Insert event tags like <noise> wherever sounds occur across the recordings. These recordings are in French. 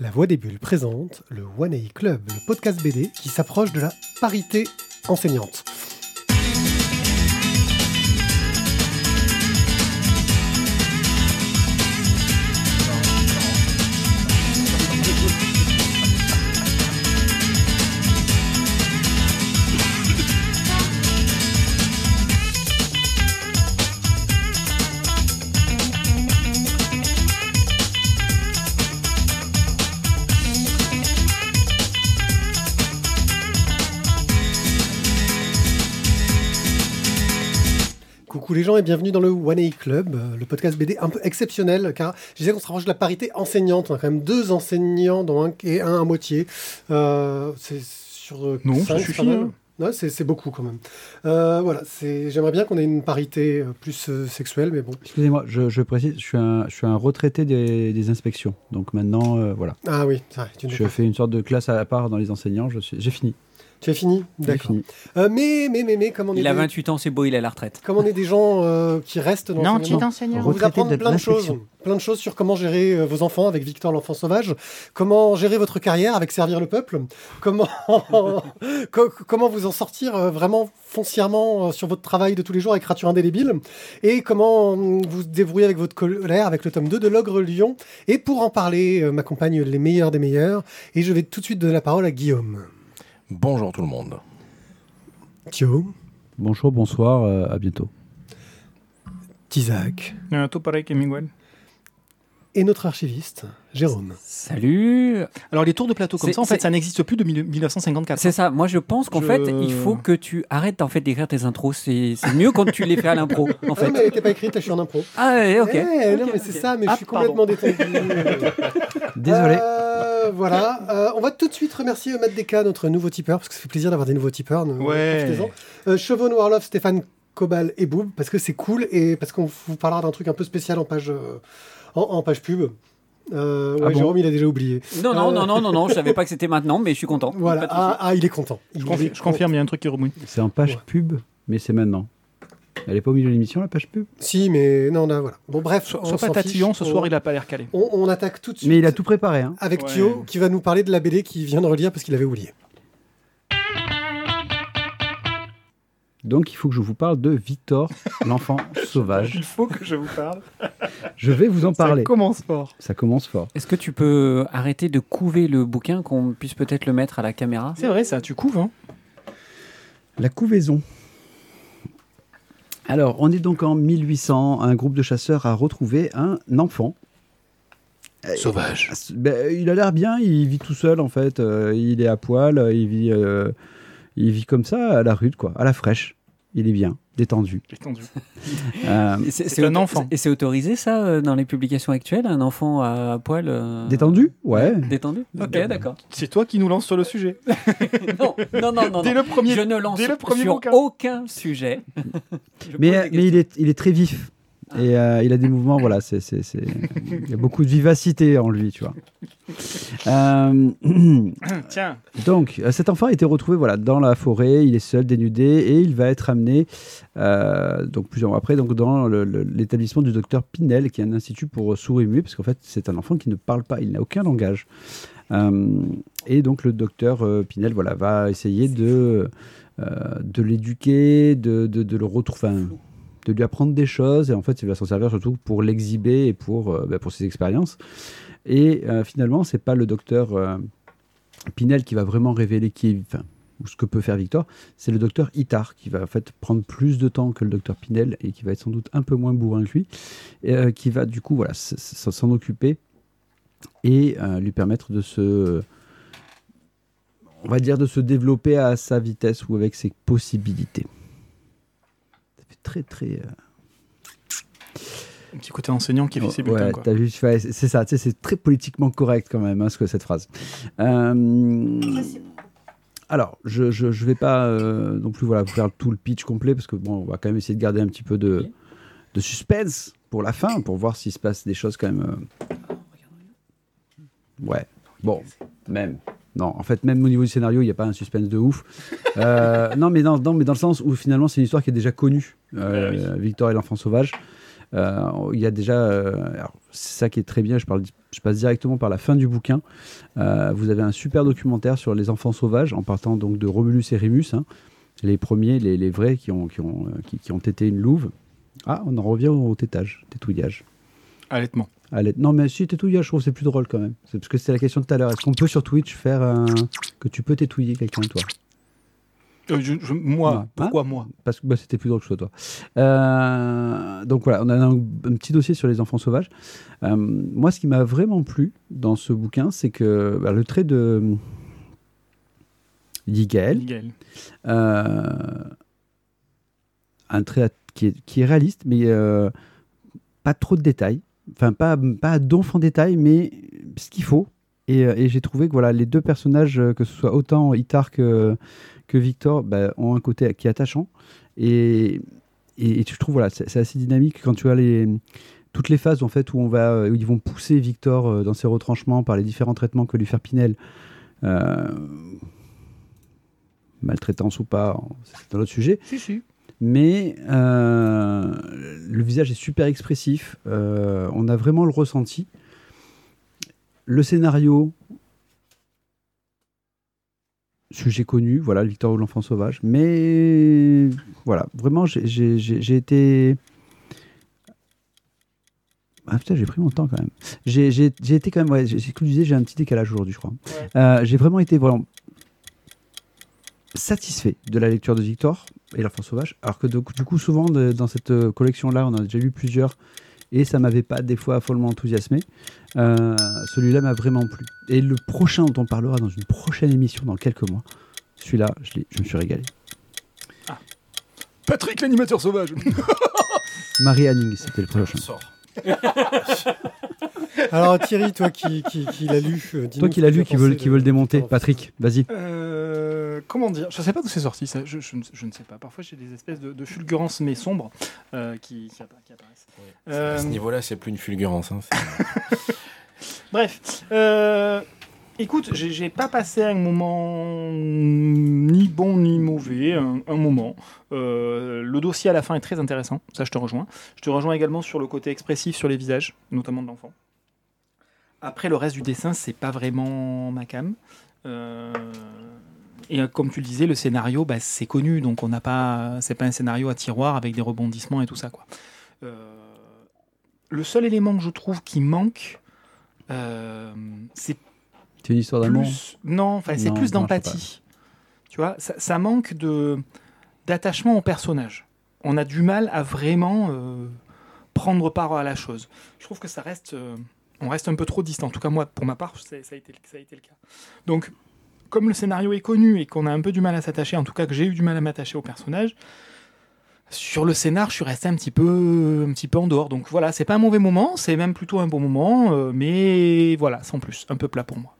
La Voix des Bulles présente le One A Club, le podcast BD qui s'approche de la parité enseignante. Gens et bienvenue dans le One A Club, euh, le podcast BD un peu exceptionnel car je disais qu'on se rapproche de la parité enseignante. On a quand même deux enseignants dont un et un à moitié. Euh, c'est sur euh, Non, cinq, ça suffit, hein. C'est c'est beaucoup quand même. Euh, voilà, c'est- j'aimerais bien qu'on ait une parité plus euh, sexuelle, mais bon. Excusez-moi, je, je précise, je suis un, je suis un retraité des, des inspections. Donc maintenant, euh, voilà. Ah oui, vrai, tu, Je fais une sorte de classe à part dans les enseignants. Je suis, j'ai fini. Tu as fini D'accord. fini. Euh, mais, mais, mais, mais, comme on est Il a des- 28 ans, c'est beau, il est à la retraite. comme on est des gens euh, qui restent dans Non, l'enseignement, petit enseignant. On va vous apprendre de plein de choses, plein de choses sur comment gérer euh, vos enfants avec Victor l'enfant sauvage, comment gérer votre carrière avec servir le peuple, comment <laughs> co- comment vous en sortir euh, vraiment foncièrement euh, sur votre travail de tous les jours avec rature indélébile, et comment hum, vous vous débrouiller avec votre colère avec le tome 2 de l'ogre lion. Et pour en parler, euh, m'accompagnent les meilleurs des meilleurs, et je vais tout de suite donner la parole à Guillaume. Bonjour tout le monde. Guillaume, Bonjour, bonsoir, euh, à bientôt. Isaac, Euh, tout pareil que Miguel. et notre archiviste, Jérôme. Salut Alors les tours de plateau comme ça, en fait, ça n'existe plus de mille- 1954. C'est ça, moi je pense qu'en Je- fait, il faut que tu arrêtes en fait d'écrire tes intros. C'est mieux quand tu les fais à l'impro, en Ah non, fait. mais elle n'était pas écrite, là, je suis en impro. Ah ouais, ok. Eh, non, mais c'est ça, mais Ah, je suis pardon. complètement détendu. <laughs> Désolé. Euh, voilà. Euh, on va tout de suite remercier euh, Matt Deka, notre nouveau tipeur, parce que ça fait plaisir d'avoir des nouveaux tipeurs. ne- Ouais. Euh, Chevaux Noirlove, Stéphane Cobal et Boob, parce que c'est cool et parce qu'on vous parlera d'un truc un peu spécial en page, euh, en, en page pub. Euh, ouais, Ah bon Jérôme, il a déjà oublié. Non, non, Euh, non, non, non, non, je savais pas que c'était maintenant, mais je suis content. <laughs> Voilà. Ah, ah, il est content. Il Je, est confi- je confirme, il y a un truc qui remouille. C'est en page Ouais. pub, mais c'est maintenant. Elle est pas au milieu de l'émission, la page pub Si, mais non, là, voilà. Bon, bref. Sois, on sois pas tatillon, ce soir on, il a pas l'air calé. on, on attaque tout de suite. Mais il a tout préparé. Hein. avec Ouais. Thio qui va nous parler de la BD qu'il vient de relire parce qu'il avait oublié. Donc il faut que je vous parle de Victor, l'enfant <laughs> sauvage. faut que je vous parle. Je vais vous en parler. Ça commence fort. Ça commence fort. Est-ce que tu peux arrêter de couver le bouquin, qu'on puisse peut-être le mettre à la caméra? C'est vrai, ça, tu couves, hein La couvaison. Alors, on est donc en 1800. Un groupe de chasseurs a retrouvé un enfant. Sauvage. Ben, il a l'air bien. Il vit tout seul en fait. Euh, il est à poil. euh, Il vit, euh, il vit comme ça à la rude, quoi, à la fraîche. Il est bien, détendu. Détendu. <laughs> Euh, Et C'est un enfant. Et c'est autorisé ça euh, dans les publications actuelles, un enfant à poil euh, détendu, ouais. Détendu Ok, d'accord. C'est toi qui nous lance sur le sujet. <laughs> Non, non, non, non. Dès non. le premier. je ne lance dès le premier sur bouquin. aucun sujet. Je Mais, pose des mais il, est, il est très vif. Et euh, il a des mouvements, voilà, c'est, c'est, c'est- il y a beaucoup de vivacité en lui, tu vois. Euh, Tiens, Donc, euh, cet enfant a été retrouvé voilà, dans la forêt, il est seul, dénudé, et il va être amené, euh, donc plusieurs mois après, donc, dans le- le- l'établissement du docteur Pinel, qui est un institut pour sourds et muets, parce qu'en fait, c'est un enfant qui ne parle pas, il n'a aucun langage. Et donc, le docteur Pinel voilà, va essayer de, de l'éduquer, de, de, de le retrouver. De lui apprendre des choses et en fait il va s'en servir surtout pour l'exhiber et pour, euh, bah, pour ses expériences et euh, finalement c'est pas le docteur euh, Pinel qui va vraiment révéler qui est, ou ce que peut faire Victor, c'est le docteur Itar qui va en fait prendre plus de temps que le docteur Pinel et qui va être sans doute un peu moins bourrin que lui, et, euh, qui va du coup voilà s'en occuper et lui permettre de se, on va dire de se développer à sa vitesse ou avec ses possibilités. Très très. euh, un petit côté enseignant qui fait ses bulletins. Ouais, quoi. t'as vu, ouais, c'est ça, tu sais, c'est très politiquement correct quand même, hein, ce que cette phrase. Euh, alors, je, je, je vais pas euh, non plus voilà, vous faire tout le pitch complet, parce que bon, on va quand même essayer de garder un petit peu de, de suspense pour la fin, pour voir s'il se passe des choses quand même. euh, Ouais, bon, même. Non, en fait, même au niveau du scénario, il n'y a pas un suspense de ouf. Euh, <laughs> non, mais dans, non, mais dans le sens où finalement, c'est une histoire qui est déjà connue. Euh, Victor et l'enfant sauvage. Euh, il y a déjà, c'est ça qui est très bien. Je parle, je passe directement par la fin du bouquin. Vous avez un super documentaire sur les enfants sauvages, en partant donc de Romulus et Rémus, hein, les premiers, les, les vrais qui ont qui ont qui, qui ont été une louve. Ah, on en revient au tétage, tétouillage. Allaitement. Non, mais si tétouillage, je trouve que c'est plus drôle quand même. C'est parce que c'était la question de tout à l'heure. Est-ce qu'on peut sur Twitch faire un... que tu peux tétouiller quelqu'un, toi? Euh, je- je- moi, pourquoi moi? Parce que bah, c'était plus drôle que soit toi. Euh, donc voilà, on a un, un petit dossier sur les enfants sauvages. Euh, moi, ce qui m'a vraiment plu dans ce bouquin, c'est que bah, le trait de Yigael, un trait qui est, qui est réaliste, mais pas trop de détails. Enfin, pas, pas donf en détail, mais ce qu'il faut. Et, euh, et j'ai trouvé que voilà, les deux personnages, euh, que ce soit autant Itar que, que Victor, bah, ont un côté qui est attachant. Et, et, et je trouve voilà, c'est assez dynamique quand tu as les, toutes les phases en fait, où, on va, euh, où ils vont pousser Victor euh, dans ses retranchements par les différents traitements que lui faire Pinel. Euh, maltraitance ou pas, c'est un autre sujet. Si, si. Mais euh, le visage est super expressif. euh, on a vraiment le ressenti. Le scénario, sujet connu, voilà, Victor ou l'enfant sauvage. Mais voilà, vraiment, j'ai- été. Ah putain, j'ai pris mon temps quand même. J'ai été quand même. Ouais, c'est ce que je disais, j'ai un petit décalage aujourd'hui, je crois. Euh, j'ai vraiment été vraiment satisfait de la lecture de Victor et l'enfant sauvage. Alors que du coup, du coup, souvent de- dans cette euh, collection-là, on en a déjà lu plusieurs et ça m'avait pas des fois follement enthousiasmé. Euh, Celui-là m'a vraiment plu. Et le prochain dont on parlera dans une prochaine émission dans quelques mois, celui-là, je, me suis régalé. Patrick, l'animateur sauvage. <laughs> Marie Hanning, c'était le prochain. Sort. <laughs> Alors Thierry, toi qui, qui, qui l'as lu, euh, Toi qui l'as lu, qui veut, qui veut le démonter, Patrick, vas-y. Euh, comment dire? Je sais pas d'où c'est sorti ça. Je, je ne- je ne sais pas. Parfois j'ai des espèces de, de fulgurances mais sombres euh, qui, qui appa- qui apparaissent. Euh, À ce niveau-là, c'est plus une fulgurance. hein, <laughs> Bref, euh, écoute, j'ai pas passé un moment ni bon ni mauvais, un, moment. Euh, le dossier à la fin est très intéressant, ça je te rejoins. Je te rejoins également sur le côté expressif sur les visages, notamment de l'enfant. Après, le reste du dessin, c'est pas vraiment ma cam. Euh, et euh, comme tu le disais, le scénario, bah, c'est connu, donc on n'a pas, c'est pas un scénario à tiroir avec des rebondissements et tout ça, quoi. Le seul élément que je trouve qui manque, c'est C'est une histoire d'amour. plus non, enfin c'est plus d'empathie. Tu vois, ça, ça manque de d'attachement au personnage. On a du mal à vraiment euh, prendre part à la chose. Je trouve que ça reste, euh, on reste un peu trop distant. En tout cas moi, pour ma part, c'est- ça a été, ça a été le cas. Donc, comme le scénario est connu et qu'on a un peu du mal à s'attacher, en tout cas que j'ai eu du mal à m'attacher au personnage. Sur le scénar, je suis resté un petit peu, un petit peu en dehors. Donc voilà, c'est pas un mauvais moment, c'est même plutôt un bon moment, euh, mais voilà, sans plus, un peu plat pour moi.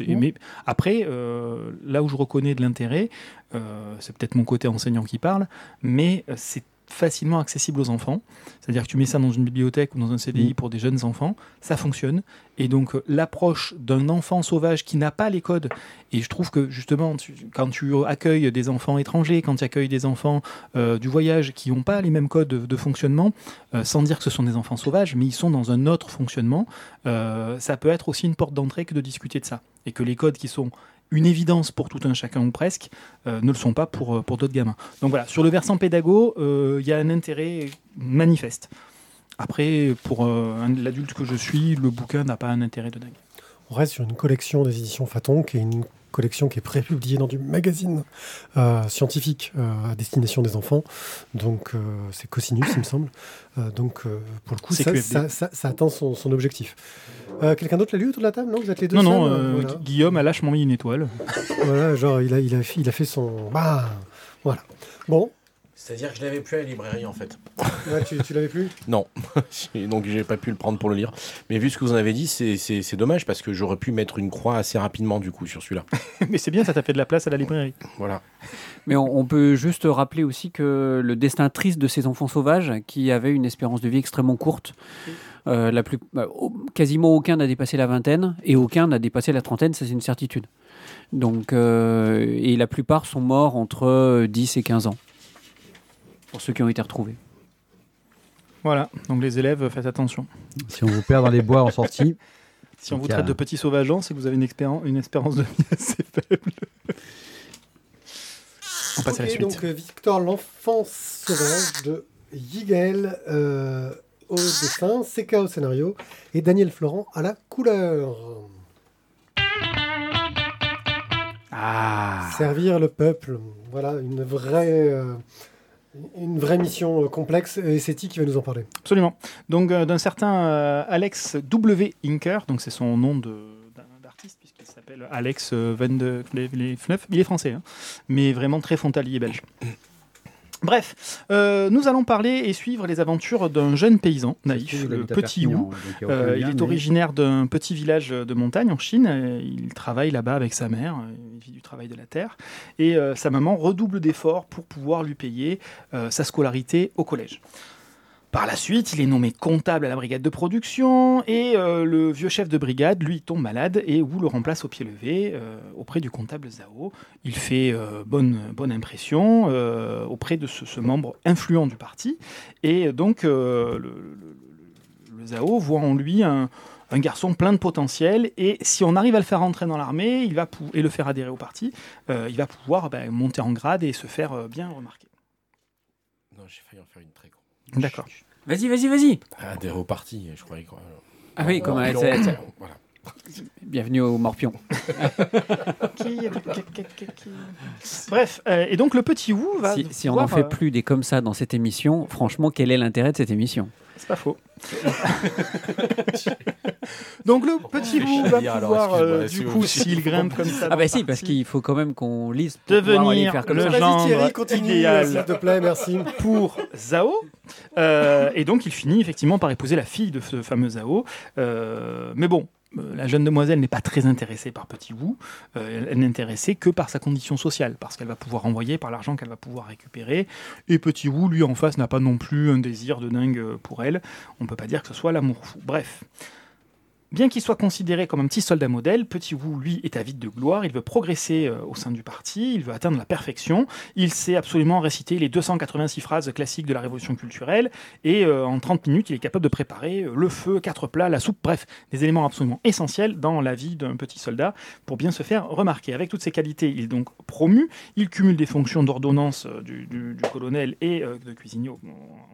Mais après, euh, là où je reconnais de l'intérêt, euh, c'est peut-être mon côté enseignant qui parle, mais euh, c'est facilement accessible aux enfants. C'est-à-dire que tu mets ça dans une bibliothèque ou dans un CDI Mm. pour des jeunes enfants, ça fonctionne. Et donc euh, l'approche d'un enfant sauvage qui n'a pas les codes, et je trouve que justement, tu- quand tu accueilles des enfants étrangers, quand tu accueilles des enfants euh, du voyage qui n'ont pas les mêmes codes de, de fonctionnement, euh, sans dire que ce sont des enfants sauvages, mais ils sont dans un autre fonctionnement, euh, ça peut être aussi une porte d'entrée que de discuter de ça. Et que les codes qui sont une évidence pour tout un chacun ou presque, euh, ne le sont pas pour, euh, pour d'autres gamins. Donc voilà, sur le versant pédago, euh, il y a un intérêt manifeste. Après, pour l'adulte que je suis, le bouquin n'a pas un intérêt de dingue. On reste sur une collection des éditions Faton, qui est une collection qui est prépubliée dans du magazine euh, scientifique euh, à destination des enfants. Donc euh, c'est Cosinus, il me semble. Donc pour le coup, ça, QFD. ça, ça- ça atteint son, son objectif. Quelqu'un d'autre l'a lu autour de la table? Non, vous êtes les deux Non, non, seuls voilà. Guillaume a lâchement mis une étoile. Voilà, genre il a, il, a, il a fait son... Bah, voilà. Bon, C'est-à-dire que je l'avais plus à la librairie en fait. ouais, tu, tu l'avais plus? Non, <laughs> donc j'ai pas pu le prendre pour le lire. Mais vu ce que vous en avez dit, c'est- c'est c'est dommage parce que j'aurais pu mettre une croix assez rapidement du coup sur celui-là. <laughs> Mais c'est bien, ça t'a fait de la place à la librairie. Voilà. Mais on, on peut juste rappeler aussi que le destin triste de ces enfants sauvages, qui avaient une espérance de vie extrêmement courte, euh, la plus, bah, quasiment aucun n'a dépassé la vingtaine et aucun n'a dépassé la trentaine, ça c'est une certitude. Donc, euh, et la plupart sont morts entre euh, 10 et 15 ans, pour ceux qui ont été retrouvés. Voilà, donc les élèves, faites attention. Si on vous perd dans les bois en sortie, Si on vous traite de petits sauvageants, c'est que vous avez une, espérance de vie assez faible. On passe à la suite. Donc euh, Victor l'enfant sauvage de Yigel euh, au dessin, CK au scénario et Daniel Florent à la couleur. Ah Servir le peuple. Voilà, une vraie, euh, une vraie mission euh, complexe et c'est qui va nous en parler. Absolument. Donc euh, d'un certain euh, Alex W. Inker, donc c'est son nom de- puisqu'il s'appelle Alex Van de. Il est français, hein, mais vraiment très frontalier belge. Bref, euh, nous allons parler et suivre les aventures d'un jeune paysan naïf, le petit Wu. Euh, il est originaire d'un petit village de montagne en Chine. Il travaille là-bas avec sa mère. euh, Il vit du travail de la terre. Et euh, sa maman redouble d'efforts pour pouvoir lui payer sa scolarité au collège. Par la suite, il est nommé comptable à la brigade de production et euh, le vieux chef de brigade, lui, tombe malade et Wu le remplace au pied levé euh, auprès du comptable Zhao. Il fait euh, bonne, impression auprès de ce, membre influent du parti et donc le, Zhao voit en lui un, garçon plein de potentiel et si on arrive à le faire rentrer dans l'armée il va et le faire adhérer au parti, il va pouvoir ben, monter en grade et se faire bien remarquer. Non, j'ai failli en faire une très grande. D'accord. Vas-y, vas-y, vas-y. Adhérer au parti, je croyais. quoi. Ah oui, comme elle- <coughs> voilà. Bienvenue au Morpion. <laughs> Bref, euh, et donc le petit Wu va. Si, si on n'en fait euh, plus des comme ça dans cette émission, franchement, quel est l'intérêt de cette émission? C'est pas faux. <laughs> donc le petit chier va dire, alors, pouvoir, euh, du coup, s'il grimpe <laughs> comme ça. Ah bah si, parce qu'il faut quand même qu'on lise pour Devenir faire comme le ça. Vas-y gendre Thierry, continue, idéal. s'il te plaît, merci. pour Zhao. Euh, et donc, il finit effectivement par épouser la fille de ce fameux Zhao. Euh, mais bon. Euh, La jeune demoiselle n'est pas très intéressée par Petit Wu, Euh, elle n'est intéressée que par sa condition sociale, parce qu'elle va pouvoir envoyer par l'argent qu'elle va pouvoir récupérer. Et Petit Wu, lui, en face, n'a pas non plus un désir de dingue euh, pour elle. On ne peut pas dire que ce soit l'amour fou. Bref. Bien qu'il soit considéré comme un petit soldat modèle, Petit Wu, lui, est avide de gloire. Il veut progresser euh, au sein du parti, il veut atteindre la perfection. Il sait absolument réciter les 286 phrases classiques de la révolution culturelle. Et euh, en 30 minutes, il est capable de préparer euh, le feu, quatre plats, la soupe, bref, des éléments absolument essentiels dans la vie d'un petit soldat pour bien se faire remarquer. Avec toutes ces qualités, il est donc promu. Il cumule des fonctions d'ordonnance du, du- colonel et de cuisinier au-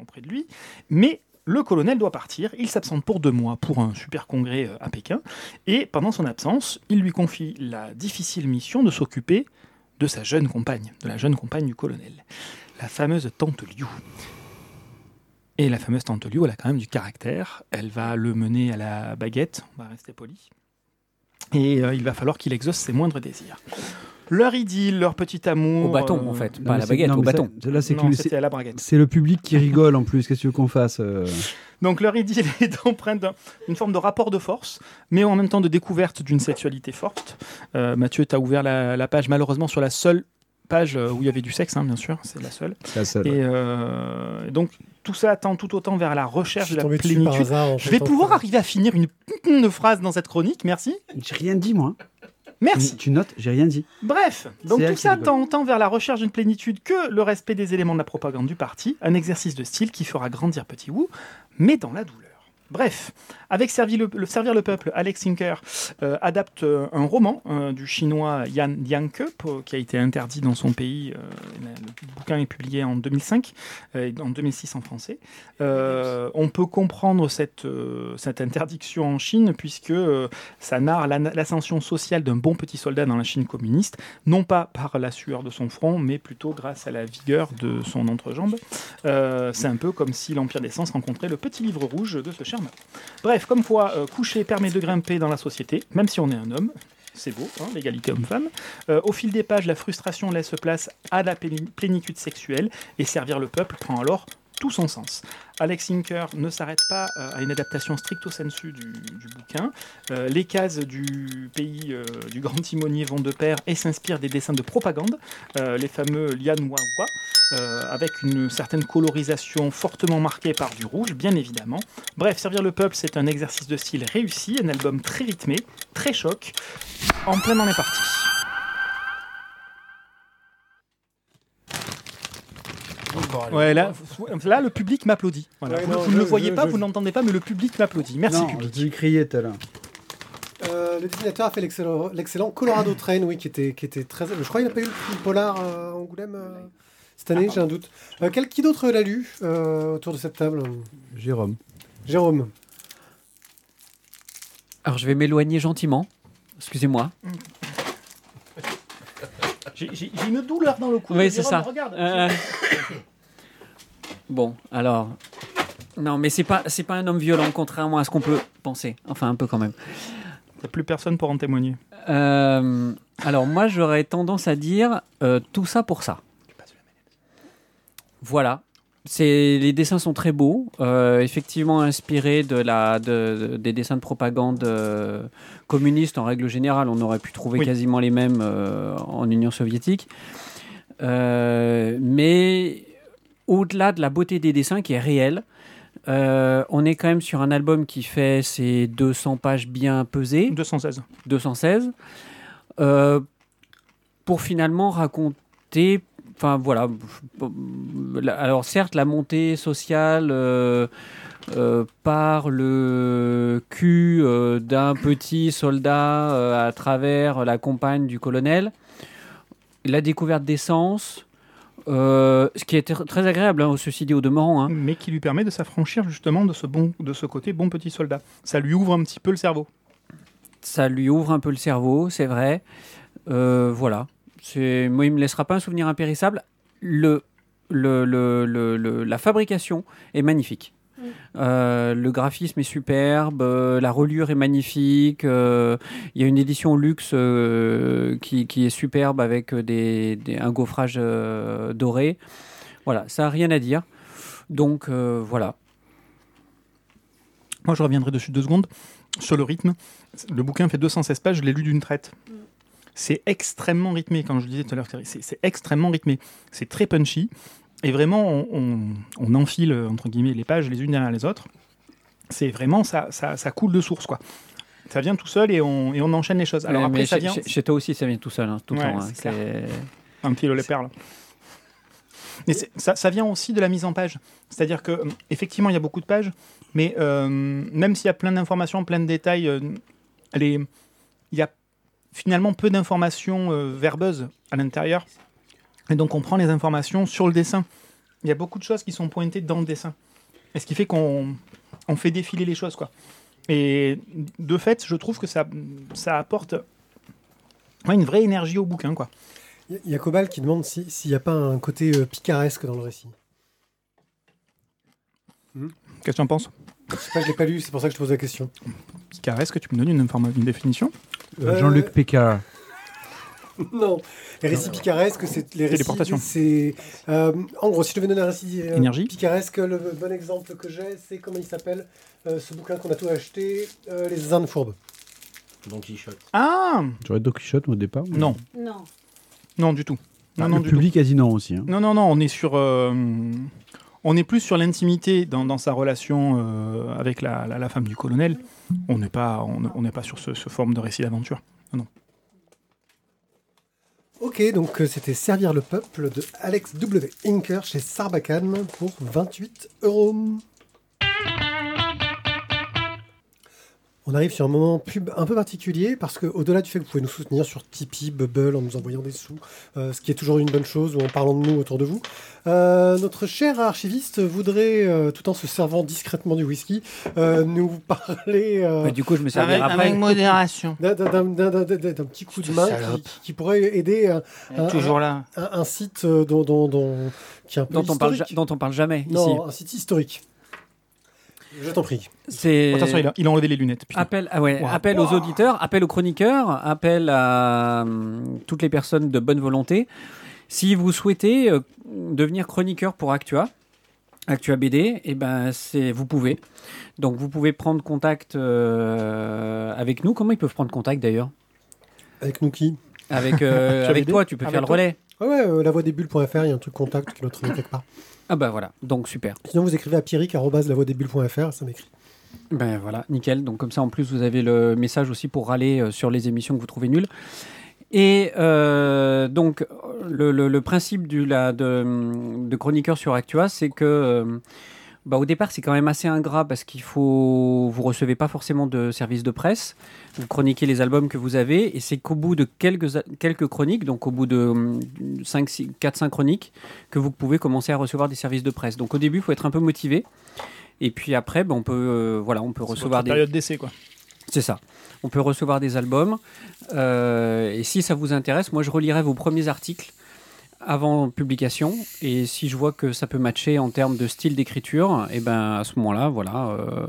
auprès de lui. Mais le colonel doit partir, il s'absente pour deux mois pour un super congrès euh, à Pékin, et pendant son absence, il lui confie la difficile mission de s'occuper de sa jeune compagne, de la jeune compagne du colonel, la fameuse tante Liu. Et la fameuse tante Liu, elle a quand même du caractère, elle va le mener à la baguette, on va rester poli, et euh, il va falloir qu'il exauce ses moindres désirs. Leur idylle, leur petit amour... Au bâton, euh, en fait. Non, Pas à la baguette, non, au ça- bâton. Là, c'est le public qui rigole en plus. Qu'est-ce que tu veux qu'on fasse euh <laughs> Donc leur idylle est empreinte d'un- d'une forme de rapport de force, mais en même temps de découverte d'une sexualité forte. Euh, Mathieu, tu as ouvert la, la page malheureusement sur la seule page où il y avait du sexe, hein, bien sûr, c'est la seule. C'est la seule. Et euh, donc tout ça tend tout autant vers la recherche de la plénitude. hasard. en Je vais pouvoir arriver à finir une <laughs> de phrase dans cette chronique, merci. J'ai rien dit, moi. Merci. Tu, notes, j'ai rien dit. Bref, donc tout ça tend vers la recherche d'une plénitude que le respect des éléments de la propagande du parti, un exercice de style qui fera grandir Petit Wu, mais dans la douleur. Bref, avec Servir le, peuple, Alex Sinker euh, adapte euh, un roman euh, du chinois Yan Yanke, qui a été interdit dans son pays. euh, le bouquin est publié en 2005 euh, et en 2006 en français. On peut comprendre cette, interdiction en Chine puisque ça narre la- l'ascension sociale d'un bon petit soldat dans la Chine communiste, non pas par la sueur de son front, mais plutôt grâce à la vigueur de son entrejambe. C'est un peu comme si l'Empire des Sens rencontrait le petit livre rouge de ce cher Mao. Bref, comme quoi, euh, coucher permet de grimper dans la société, même si on est un homme. C'est beau, hein, l'égalité homme-femme. Euh, au fil des pages, la frustration laisse place à la pléni- plénitude sexuelle et servir le peuple prend alors tout son sens. Alex Inker ne s'arrête pas euh, à une adaptation stricto sensu du, bouquin. Euh, les cases du pays euh, du grand timonier vont de pair et s'inspirent des dessins de propagande, les fameux Lian Wawa, avec une certaine colorisation fortement marquée par du rouge, bien évidemment. Bref, Servir le peuple, c'est un exercice de style réussi, un album très rythmé, très choc, en plein dans les parties. Ouais, là, là, le public m'applaudit. Voilà. Ouais, vous non, vous je- ne le voyez je- pas, je- vous n'entendez pas, mais le public m'applaudit. Merci, non, public. J'ai crié tout à l'heure. Euh, le dessinateur a fait l'excellent l'excellent Colorado Train, oui, qui était, qui était très. Je crois qu'il n'a pas eu le prix Polar euh, à Angoulême euh, cette année, j'ai un doute. Euh, quel, qui d'autre l'a lu euh, autour de cette table? Jérôme. Jérôme. Alors je vais m'éloigner gentiment. Excusez-moi. J'ai j'ai- une douleur dans le cou. Oui, c'est ça. Regarde. Euh, Bon, alors. Non, mais c'est pas c'est pas un homme violent, contrairement à ce qu'on peut penser. Enfin, un peu quand même. Il n'y a plus personne pour en témoigner. Euh, alors moi, j'aurais tendance à dire euh, tout ça pour ça. Voilà. C'est les dessins sont très beaux, euh, effectivement inspirés de la de- de- des dessins de propagande euh, communiste en règle générale. On aurait pu trouver Oui. quasiment les mêmes euh, en Union soviétique, mais au-delà de la beauté des dessins qui est réelle, on est quand même sur un album qui fait ses 200 pages bien pesées. 216. 216, euh, pour finalement raconter, enfin voilà, alors certes la montée sociale euh, euh, par le cul euh, d'un petit soldat à travers la compagne du colonel, la découverte d'essence. euh, ce qui est tr- très agréable, hein, ceci dit au demeurant. hein. Mais qui lui permet de s'affranchir justement de ce, bon, de ce côté bon petit soldat. Ça lui ouvre un petit peu le cerveau. ça lui ouvre un peu le cerveau, c'est vrai. Voilà. Moi, il me laissera pas un souvenir impérissable. Le, le, le- le- le- la fabrication est magnifique. Euh, le graphisme est superbe, euh, la reliure est magnifique. euh, Il y a une édition luxe euh, qui, qui est superbe avec des, des- un gaufrage euh, doré. Voilà, ça n'a rien à dire. Donc euh, voilà. Moi, je reviendrai dessus deux secondes. Sur le rythme, le bouquin fait 216 pages, je l'ai lu d'une traite. C'est extrêmement rythmé, comme je le disais tout à l'heure, c'est extrêmement rythmé. C'est très punchy. Et vraiment, on, on- on enfile, entre guillemets, les pages les unes derrière les autres. C'est vraiment, ça, ça, ça coule de source, quoi. Ça vient tout seul et on, et on enchaîne les choses. Alors après, ça vient... chez- chez toi aussi, ça vient tout seul, hein, tout le Ouais, temps. hein. un petit les perles. Mais ça, ça vient aussi de la mise en page. C'est-à-dire que, euh, effectivement, il y a beaucoup de pages, mais euh, même s'il y a plein d'informations, plein de détails, euh, est- il y a finalement peu d'informations euh, verbeuses à l'intérieur. Et donc, on prend les informations sur le dessin. Il y a beaucoup de choses qui sont pointées dans le dessin. Et ce qui fait qu'on on fait défiler les choses, quoi. Et de fait, je trouve que ça, ça apporte ouais, une vraie énergie au bouquin, quoi. Il y a Cobal qui demande si- s'il n'y a pas un côté euh, picaresque dans le récit. Qu'est-ce que tu en penses? Je sais pas, je l'ai pas lu, c'est pour ça que je te pose la question. Picaresque, que tu me donnes une, une définition? Euh, Euh, Jean-Luc Pécard. <laughs> Non, les récits picaresques, c'est les récits. C'est euh, en gros, si je devais donner un récit euh, Énergie. picaresque, le bon exemple que j'ai, c'est comment il s'appelle euh, ce bouquin qu'on a tout acheté, euh, les Indes fourbes. Don Quichotte. Ah J'aurais Don Quichotte au départ. mais- Non, Non. non du tout. Non, Ah, non, le du public quasi non aussi. hein. tout. Non, non, non, on est sur... euh, on est plus sur l'intimité dans, dans sa relation euh, avec la, la- la femme du colonel. On n'est pas, on pas sur ce, forme de récit d'aventure. Ok, donc euh, c'était Servir le peuple de Alex W. Inker chez Sarbacane pour 28 euros. On arrive sur un moment pub un peu particulier parce que au-delà du fait que vous pouvez nous soutenir sur Tipeee, Bubble en nous envoyant des sous, euh, ce qui est toujours une bonne chose ou en parlant de nous autour de vous, euh, notre cher archiviste voudrait, euh, tout en se servant discrètement du whisky, euh, nous <laughs> parler euh, du coup, je me servirai Avec, après. avec modération. d'un- petit coup de main qui, qui pourrait aider un, un- Toujours là. un, un site dont, dont, dont- qui est un peu dont on, parle, dont on parle jamais Non, un site historique. Je t'en prie. C'est Attention, il a, il a enlevé les lunettes. putain. appel, ah ouais, Wow. appel aux auditeurs, appel aux chroniqueurs, appel à hum, toutes les personnes de bonne volonté. Si vous souhaitez euh, devenir chroniqueur pour Actua, Actua BD, eh ben c'est vous pouvez. Donc vous pouvez prendre contact euh, avec nous. Comment ils peuvent prendre contact d'ailleurs? Avec nous qui? Avec euh, <laughs> Actua avec BD? toi, tu peux Avec faire le relais. Ouais, euh, lavoidesbulles.fr, il y a un truc contact qui trouver quelque part. Ah bah voilà, donc super. Sinon, vous écrivez à pierrick.lavoidesbulles.fr, ça m'écrit. Ben voilà, nickel. Donc comme ça, en plus, vous avez le message aussi pour râler euh, sur les émissions que vous trouvez nulles. Et euh, donc, le, le- le principe du, la, de, de chroniqueur sur Actua, c'est que euh, bah, au départ, c'est quand même assez ingrat parce qu'il faut. Vous recevez pas forcément de service de presse. Vous chroniquez les albums que vous avez. Et c'est qu'au bout de quelques, quelques chroniques, donc au bout de 4-5 chroniques, que vous pouvez commencer à recevoir des services de presse. Donc au début, il faut être un peu motivé. Et puis après, bah, on peut, euh, voilà, on peut recevoir des, période d'essai, quoi. c'est ça. On peut recevoir des albums. Euh, et si ça vous intéresse, moi je relirai vos premiers articles avant publication. Et si je vois que ça peut matcher en termes de style d'écriture, et ben à ce moment-là, voilà. euh,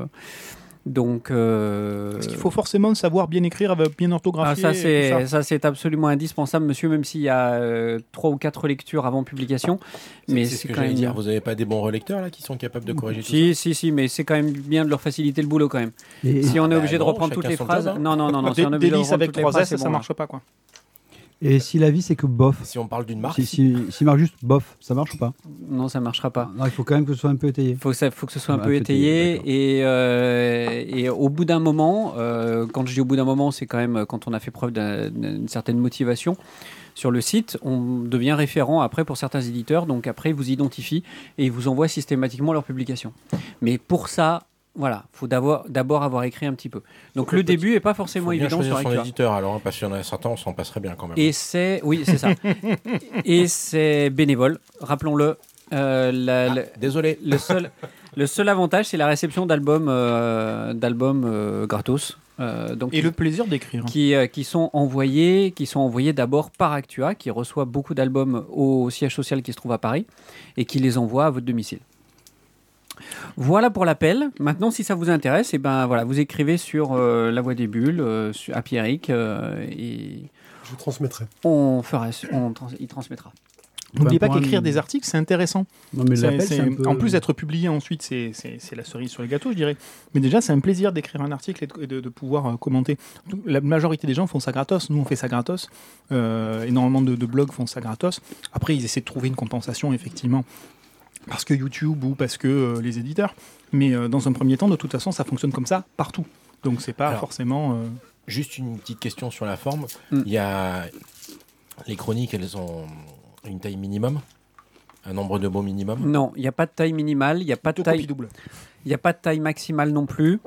donc. euh, Parce qu'il faut forcément savoir bien écrire, avec bien ah, orthographier. ça, et tout c'est, ça, c'est absolument indispensable, monsieur, même s'il y a euh, trois ou quatre lectures avant publication. Mais c'est ce c'est que quand j'allais même dire. Vous n'avez pas des bons relecteurs là qui sont capables de corriger tout Si, si, si, mais c'est quand même bien de leur faciliter le boulot quand même. Et, Si on est bah obligé de non, reprendre toutes les phrases. job, hein. Non, non, non, non. si on est obligé de reprendre avec toutes les phrases, c'est ça bon, hein. marche pas, quoi. Et si la vie c'est que bof. Si on parle d'une marque, si, si, marque juste bof, ça marche ou pas? Non, ça marchera pas. Non, il faut quand même que ce soit un peu étayé. faut ça, faut que ce soit un Un peu peu étayé. étayé, Et, euh, et au bout d'un moment, euh, quand je dis au bout d'un moment, c'est quand même quand on a fait preuve d'un- d'une certaine motivation sur le site, on devient référent après pour certains éditeurs. Donc après, ils vous identifient et ils vous envoient systématiquement leurs publications. Mais pour ça, voilà, faut d'abord d'abord avoir écrit un petit peu. Donc le début est pas forcément faut bien évident sur son éditeur alors, hein, parce qu'il y en a certains, on s'en passerait bien quand même. Et c'est, oui, c'est ça. <laughs> et c'est bénévole, rappelons-le. Euh, Ah, désolé. le seul, le seul avantage, c'est la réception d'albums, euh, d'albums euh, gratos. Euh, donc Et le plaisir d'écrire. qui, euh, qui sont envoyés, qui sont envoyés d'abord par Actua, qui reçoit beaucoup d'albums au siège social qui se trouve à Paris et qui les envoie à votre domicile. Voilà pour l'appel. Maintenant, si ça vous intéresse, et ben voilà, vous écrivez sur euh, la voie des bulles, euh, sur- à Pierrick, euh, et Je transmettrai. on fera, on trans- il transmettra. N'oubliez pas qu'écrire des articles, c'est intéressant. Non, mais peu... En plus d'être publié ensuite, c'est la cerise sur le gâteau, je dirais. Mais déjà, c'est un plaisir d'écrire un article et de, et de- de pouvoir euh, commenter. La majorité des gens font ça gratos. Nous, on fait ça gratos. Euh, énormément de, de blogs font ça gratos. Après, ils essaient de trouver une compensation, effectivement, parce que YouTube ou parce que euh, les éditeurs. Mais euh, dans un premier temps, de toute façon, ça fonctionne comme ça partout. Donc, c'est pas Alors, forcément. euh, Juste une petite question sur la forme. Mm. Il y a les chroniques, elles ont une taille minimum, un nombre de mots minimum? Non, il n'y a pas de taille minimale, il n'y a pas de taille doubles. Il n'y a pas de taille maximale non plus.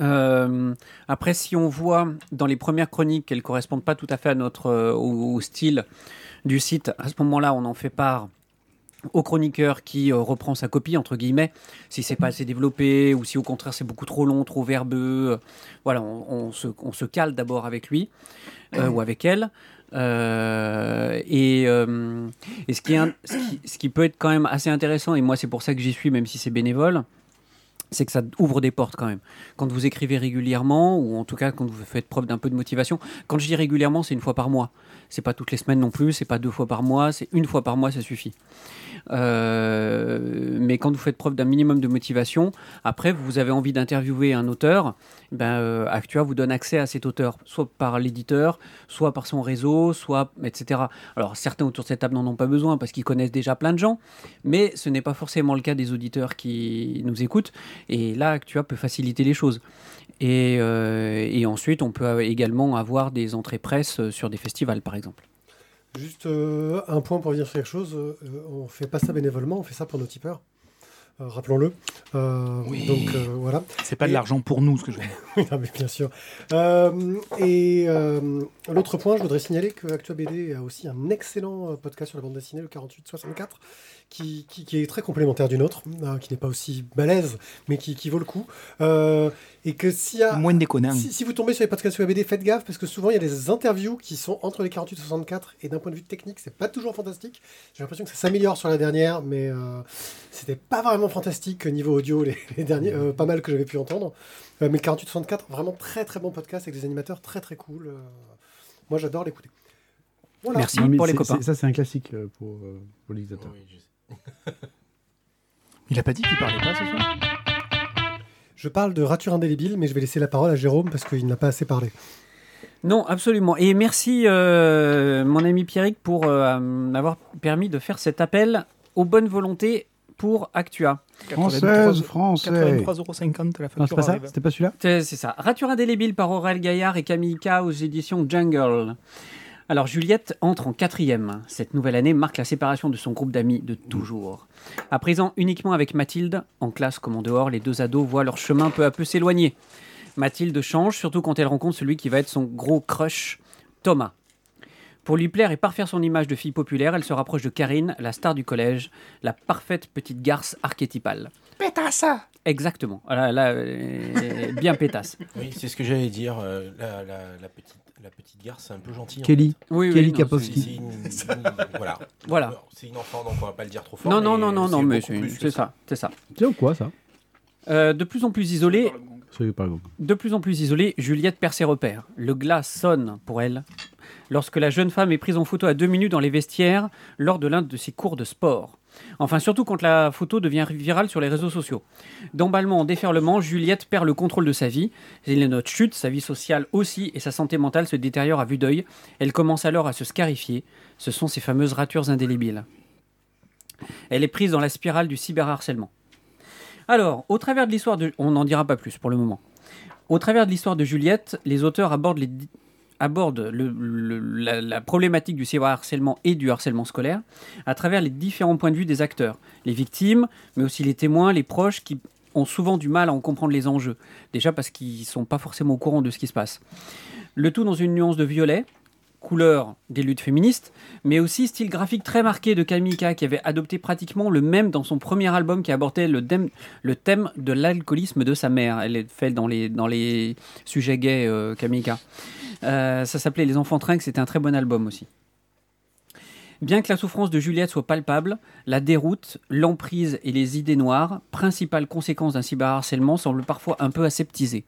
Euh, après, si on voit dans les premières chroniques qu'elles ne correspondent pas tout à fait à notre, euh, au, au style du site, à ce moment-là, on en fait part au chroniqueur qui euh, reprend sa copie, entre guillemets, si c'est pas assez développé ou si au contraire c'est beaucoup trop long, trop verbeux. euh, voilà, on, on se, on se cale d'abord avec lui euh, ou avec elle. Euh, et euh, et ce, qui est un- ce, qui, ce qui peut être quand même assez intéressant, et moi c'est pour ça que j'y suis, même si c'est bénévole, c'est que ça ouvre des portes quand même. Quand vous écrivez régulièrement, ou en tout cas quand vous faites preuve d'un peu de motivation, quand je dis régulièrement, c'est une fois par mois. C'est pas toutes les semaines non plus, c'est pas deux fois par mois, c'est une fois par mois, ça suffit. Euh, mais quand vous faites preuve d'un minimum de motivation, après vous avez envie d'interviewer un auteur, ben, euh, Actua vous donne accès à cet auteur, soit par l'éditeur, soit par son réseau, soit etc. Alors certains autour de cette table n'en ont pas besoin parce qu'ils connaissent déjà plein de gens, mais ce n'est pas forcément le cas des auditeurs qui nous écoutent. Et là, Actua peut faciliter les choses. Et, euh, ensuite, on peut également avoir des entrées presse sur des festivals, par exemple. Juste euh, un point pour dire sur quelque chose. euh, on fait pas ça bénévolement, on fait ça pour nos tipeurs. Euh, Rappelons-le. Euh, Oui. Donc euh, voilà. C'est pas de l'argent pour nous, ce que je veux dire. <laughs> Bien sûr. Et l'autre point, je voudrais signaler que Actua BD a aussi un excellent podcast sur la bande dessinée, le 48-64, qui, qui, qui est très complémentaire du nôtre, euh, qui n'est pas aussi balèze, mais qui, qui vaut le coup. Et que s'il y a... Moins de déconnants. Si, si vous tombez sur les podcasts sur la BD, faites gaffe parce que souvent il y a des interviews qui sont entre les 48 et 64 et d'un point de vue technique, c'est pas toujours fantastique. J'ai l'impression que ça s'améliore sur la dernière, mais euh, c'était pas vraiment fantastique niveau audio les, <laughs> les derniers, euh, pas mal que j'avais pu entendre. Euh, mais le 48 64, vraiment très très bon podcast avec des animateurs très très cool. euh, moi j'adore l'écouter. Voilà. Merci Non, pour les c'est- copains. Ça, c'est un classique euh, pour, euh, pour les. Oui. <laughs> Il a pas dit qu'il parlait pas ce soir? Je parle de rature indélébile, mais je vais laisser la parole à Jérôme parce qu'il n'a pas assez parlé. Non, absolument. Et merci, euh, mon ami Pierrick, pour euh, m'avoir permis de faire cet appel aux bonnes volontés pour Actua. Française, français. 83,50€ la Non, c'est facture pas ça. C'était pas celui-là C'est c'est ça. Rature indélébile par Aurel Gaillard et Camille K aux éditions Jungle. Alors Juliette entre en quatrième. Cette nouvelle année marque la séparation de son groupe d'amis de toujours. À présent uniquement avec Mathilde, en classe comme en dehors, les deux ados voient leur chemin peu à peu s'éloigner. Mathilde change, surtout quand elle rencontre celui qui va être son gros crush, Thomas. Pour lui plaire et parfaire son image de fille populaire, elle se rapproche de Karine, la star du collège, la parfaite petite garce archétypale. Pétasse Exactement. Là, là, euh, <laughs> bien pétasse. Oui, c'est ce que j'allais dire. euh, la, la, la petite, la petite garce, c'est un peu gentil. Kelly. Oui, oui, Kelly non, Kapowski. C'est c'est une, une- <laughs> voilà. Voilà. C'est une enfant, donc on va pas le dire trop fort. Non, non, non, non, c'est non, mais c'est ça, c'est ça. C'est ou quoi ça? Euh, de plus en plus isolée, Soyez pas exemple. De plus en plus isolée, Juliette perd ses repères. Le glas sonne pour elle lorsque la jeune femme est prise en photo à deux minutes dans les vestiaires lors de l'un de ses cours de sport. Enfin, surtout quand la photo devient virale sur les réseaux sociaux. D'emballement en déferlement, Juliette perd le contrôle de sa vie. Les notes chutent, sa vie sociale aussi, et sa santé mentale se détériore à vue d'œil. Elle commence alors à se scarifier. Ce sont ces fameuses ratures indélébiles. Elle est prise dans la spirale du cyberharcèlement. Alors, au travers de l'histoire de... On n'en dira pas plus pour le moment. Au travers de l'histoire de Juliette, les auteurs abordent, les le- la, problématique du cyberharcèlement et du harcèlement scolaire à travers les différents points de vue des acteurs, les victimes, mais aussi les témoins, les proches qui ont souvent du mal à en comprendre les enjeux, déjà parce qu'ils ne sont pas forcément au courant de ce qui se passe. Le tout dans une nuance de violet, couleur des luttes féministes, mais aussi style graphique très marqué de Kamika qui avait adopté pratiquement le même dans son premier album qui abordait le, thème- le thème de l'alcoolisme de sa mère. Elle est faite dans les, dans les sujets gays, euh, Kamika. Euh, ça s'appelait Les Enfants Trinques, c'était un très bon album aussi. Bien que la souffrance de Juliette soit palpable, la déroute, l'emprise et les idées noires, principales conséquences d'un cyberharcèlement, semblent parfois un peu aseptisées,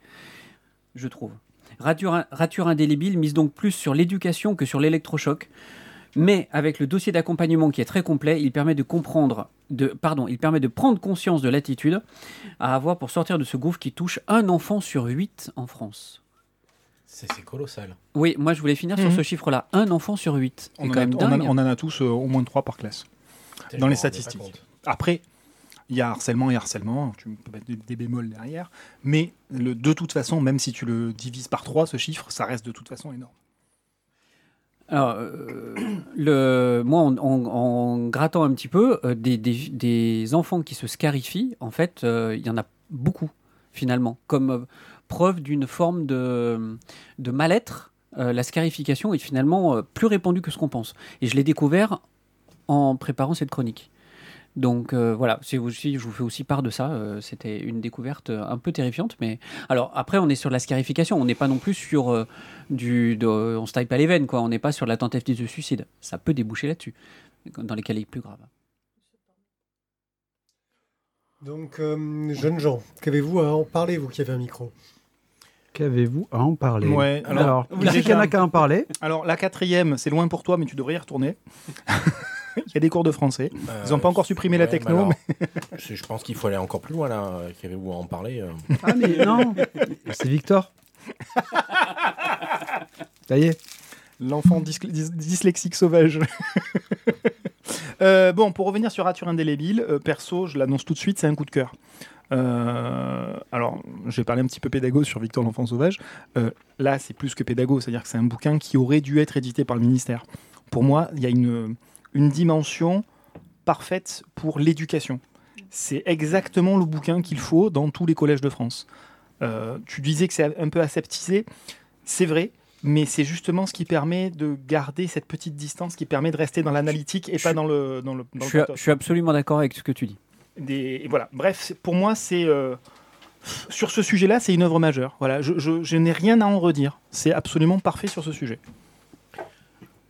je trouve. Rature, indélébile mise donc plus sur l'éducation que sur l'électrochoc, mais avec le dossier d'accompagnement qui est très complet, il permet de comprendre, pardon, il permet de prendre conscience de l'attitude à avoir pour sortir de ce gouffre qui touche un enfant sur huit en France. C'est colossal. Oui, moi je voulais finir Mhm. sur ce chiffre-là. Un enfant sur huit. On, en quand a, même on en a- dingue. on en a tous euh, au moins trois par classe. Dans les statistiques. Après, il y a harcèlement et harcèlement, tu peux mettre des, bémols derrière, mais le, de toute façon, même si tu le divises par 3, ce chiffre, ça reste de toute façon énorme. Alors, euh, le, moi, en, en- en grattant un petit peu, euh, des, des- des enfants qui se scarifient, en fait, euh, il y en a beaucoup, finalement, comme euh, preuve d'une forme de, mal-être. euh, la scarification est finalement euh, plus répandue que ce qu'on pense. Et je l'ai découvert en préparant cette chronique. Donc euh, voilà, aussi, je vous fais aussi part de ça. C'était une découverte un peu terrifiante, mais alors après on est sur la scarification, on n'est pas non plus sur euh, du, de- on se taille pas les veines quoi. On n'est pas sur la tentative de suicide. Ça peut déboucher là-dessus, dans les cas les plus graves. Donc, jeunes gens, qu'avez-vous à en parler, vous qui avez un micro? Qu'avez-vous à en parler Ouais, Alors, alors, qui c'est qu'il y en a qu'à en parler? Alors, la quatrième, c'est loin pour toi, mais tu devrais y retourner. <laughs> il y a des cours de français. Ils n'ont Euh, pas encore supprimé la techno, mais je <laughs> je pense qu'il faut aller encore plus loin là. Qu'avez-vous à en parler euh? Ah mais non C'est Victor. Ça y est. l'enfant dys- dys- dyslexique sauvage. <laughs> Euh, bon, pour revenir sur Rature Indélébile, euh, perso, je l'annonce tout de suite, c'est un coup de cœur. Euh, alors, je vais parler un petit peu pédago sur Victor l'enfant sauvage. Euh, là, c'est plus que pédago, c'est-à-dire que c'est un bouquin qui aurait dû être édité par le ministère. Pour moi, il y a une, une dimension parfaite pour l'éducation. C'est exactement le bouquin qu'il faut dans tous les collèges de France. Euh, tu disais que c'est un peu aseptisé, c'est vrai, mais c'est justement ce qui permet de garder cette petite distance, qui permet de rester dans l'analytique et Je pas dans le dans le. dans Je le suis, je suis absolument d'accord avec ce que tu dis. Et voilà. Bref, pour moi, c'est euh, sur ce sujet-là, c'est une œuvre majeure. Voilà, je, n'ai rien à en redire. C'est absolument parfait sur ce sujet.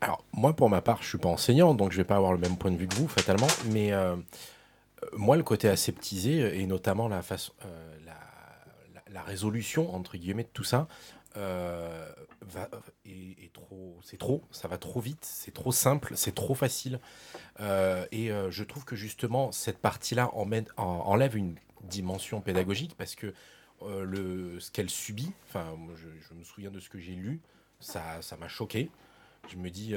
Alors, moi, pour ma part, je suis pas enseignant, donc je vais pas avoir le même point de vue que vous, fatalement. Mais euh, moi, le côté aseptisé, et notamment euh, la- la résolution, entre guillemets, de tout ça, euh, c'est trop, ça va trop vite, c'est trop simple, c'est trop facile. Euh, et euh, je trouve que justement, cette partie-là enlève une dimension pédagogique parce que ce qu'elle subit, enfin, je, me souviens de ce que j'ai lu, ça m'a choqué. Je me dis,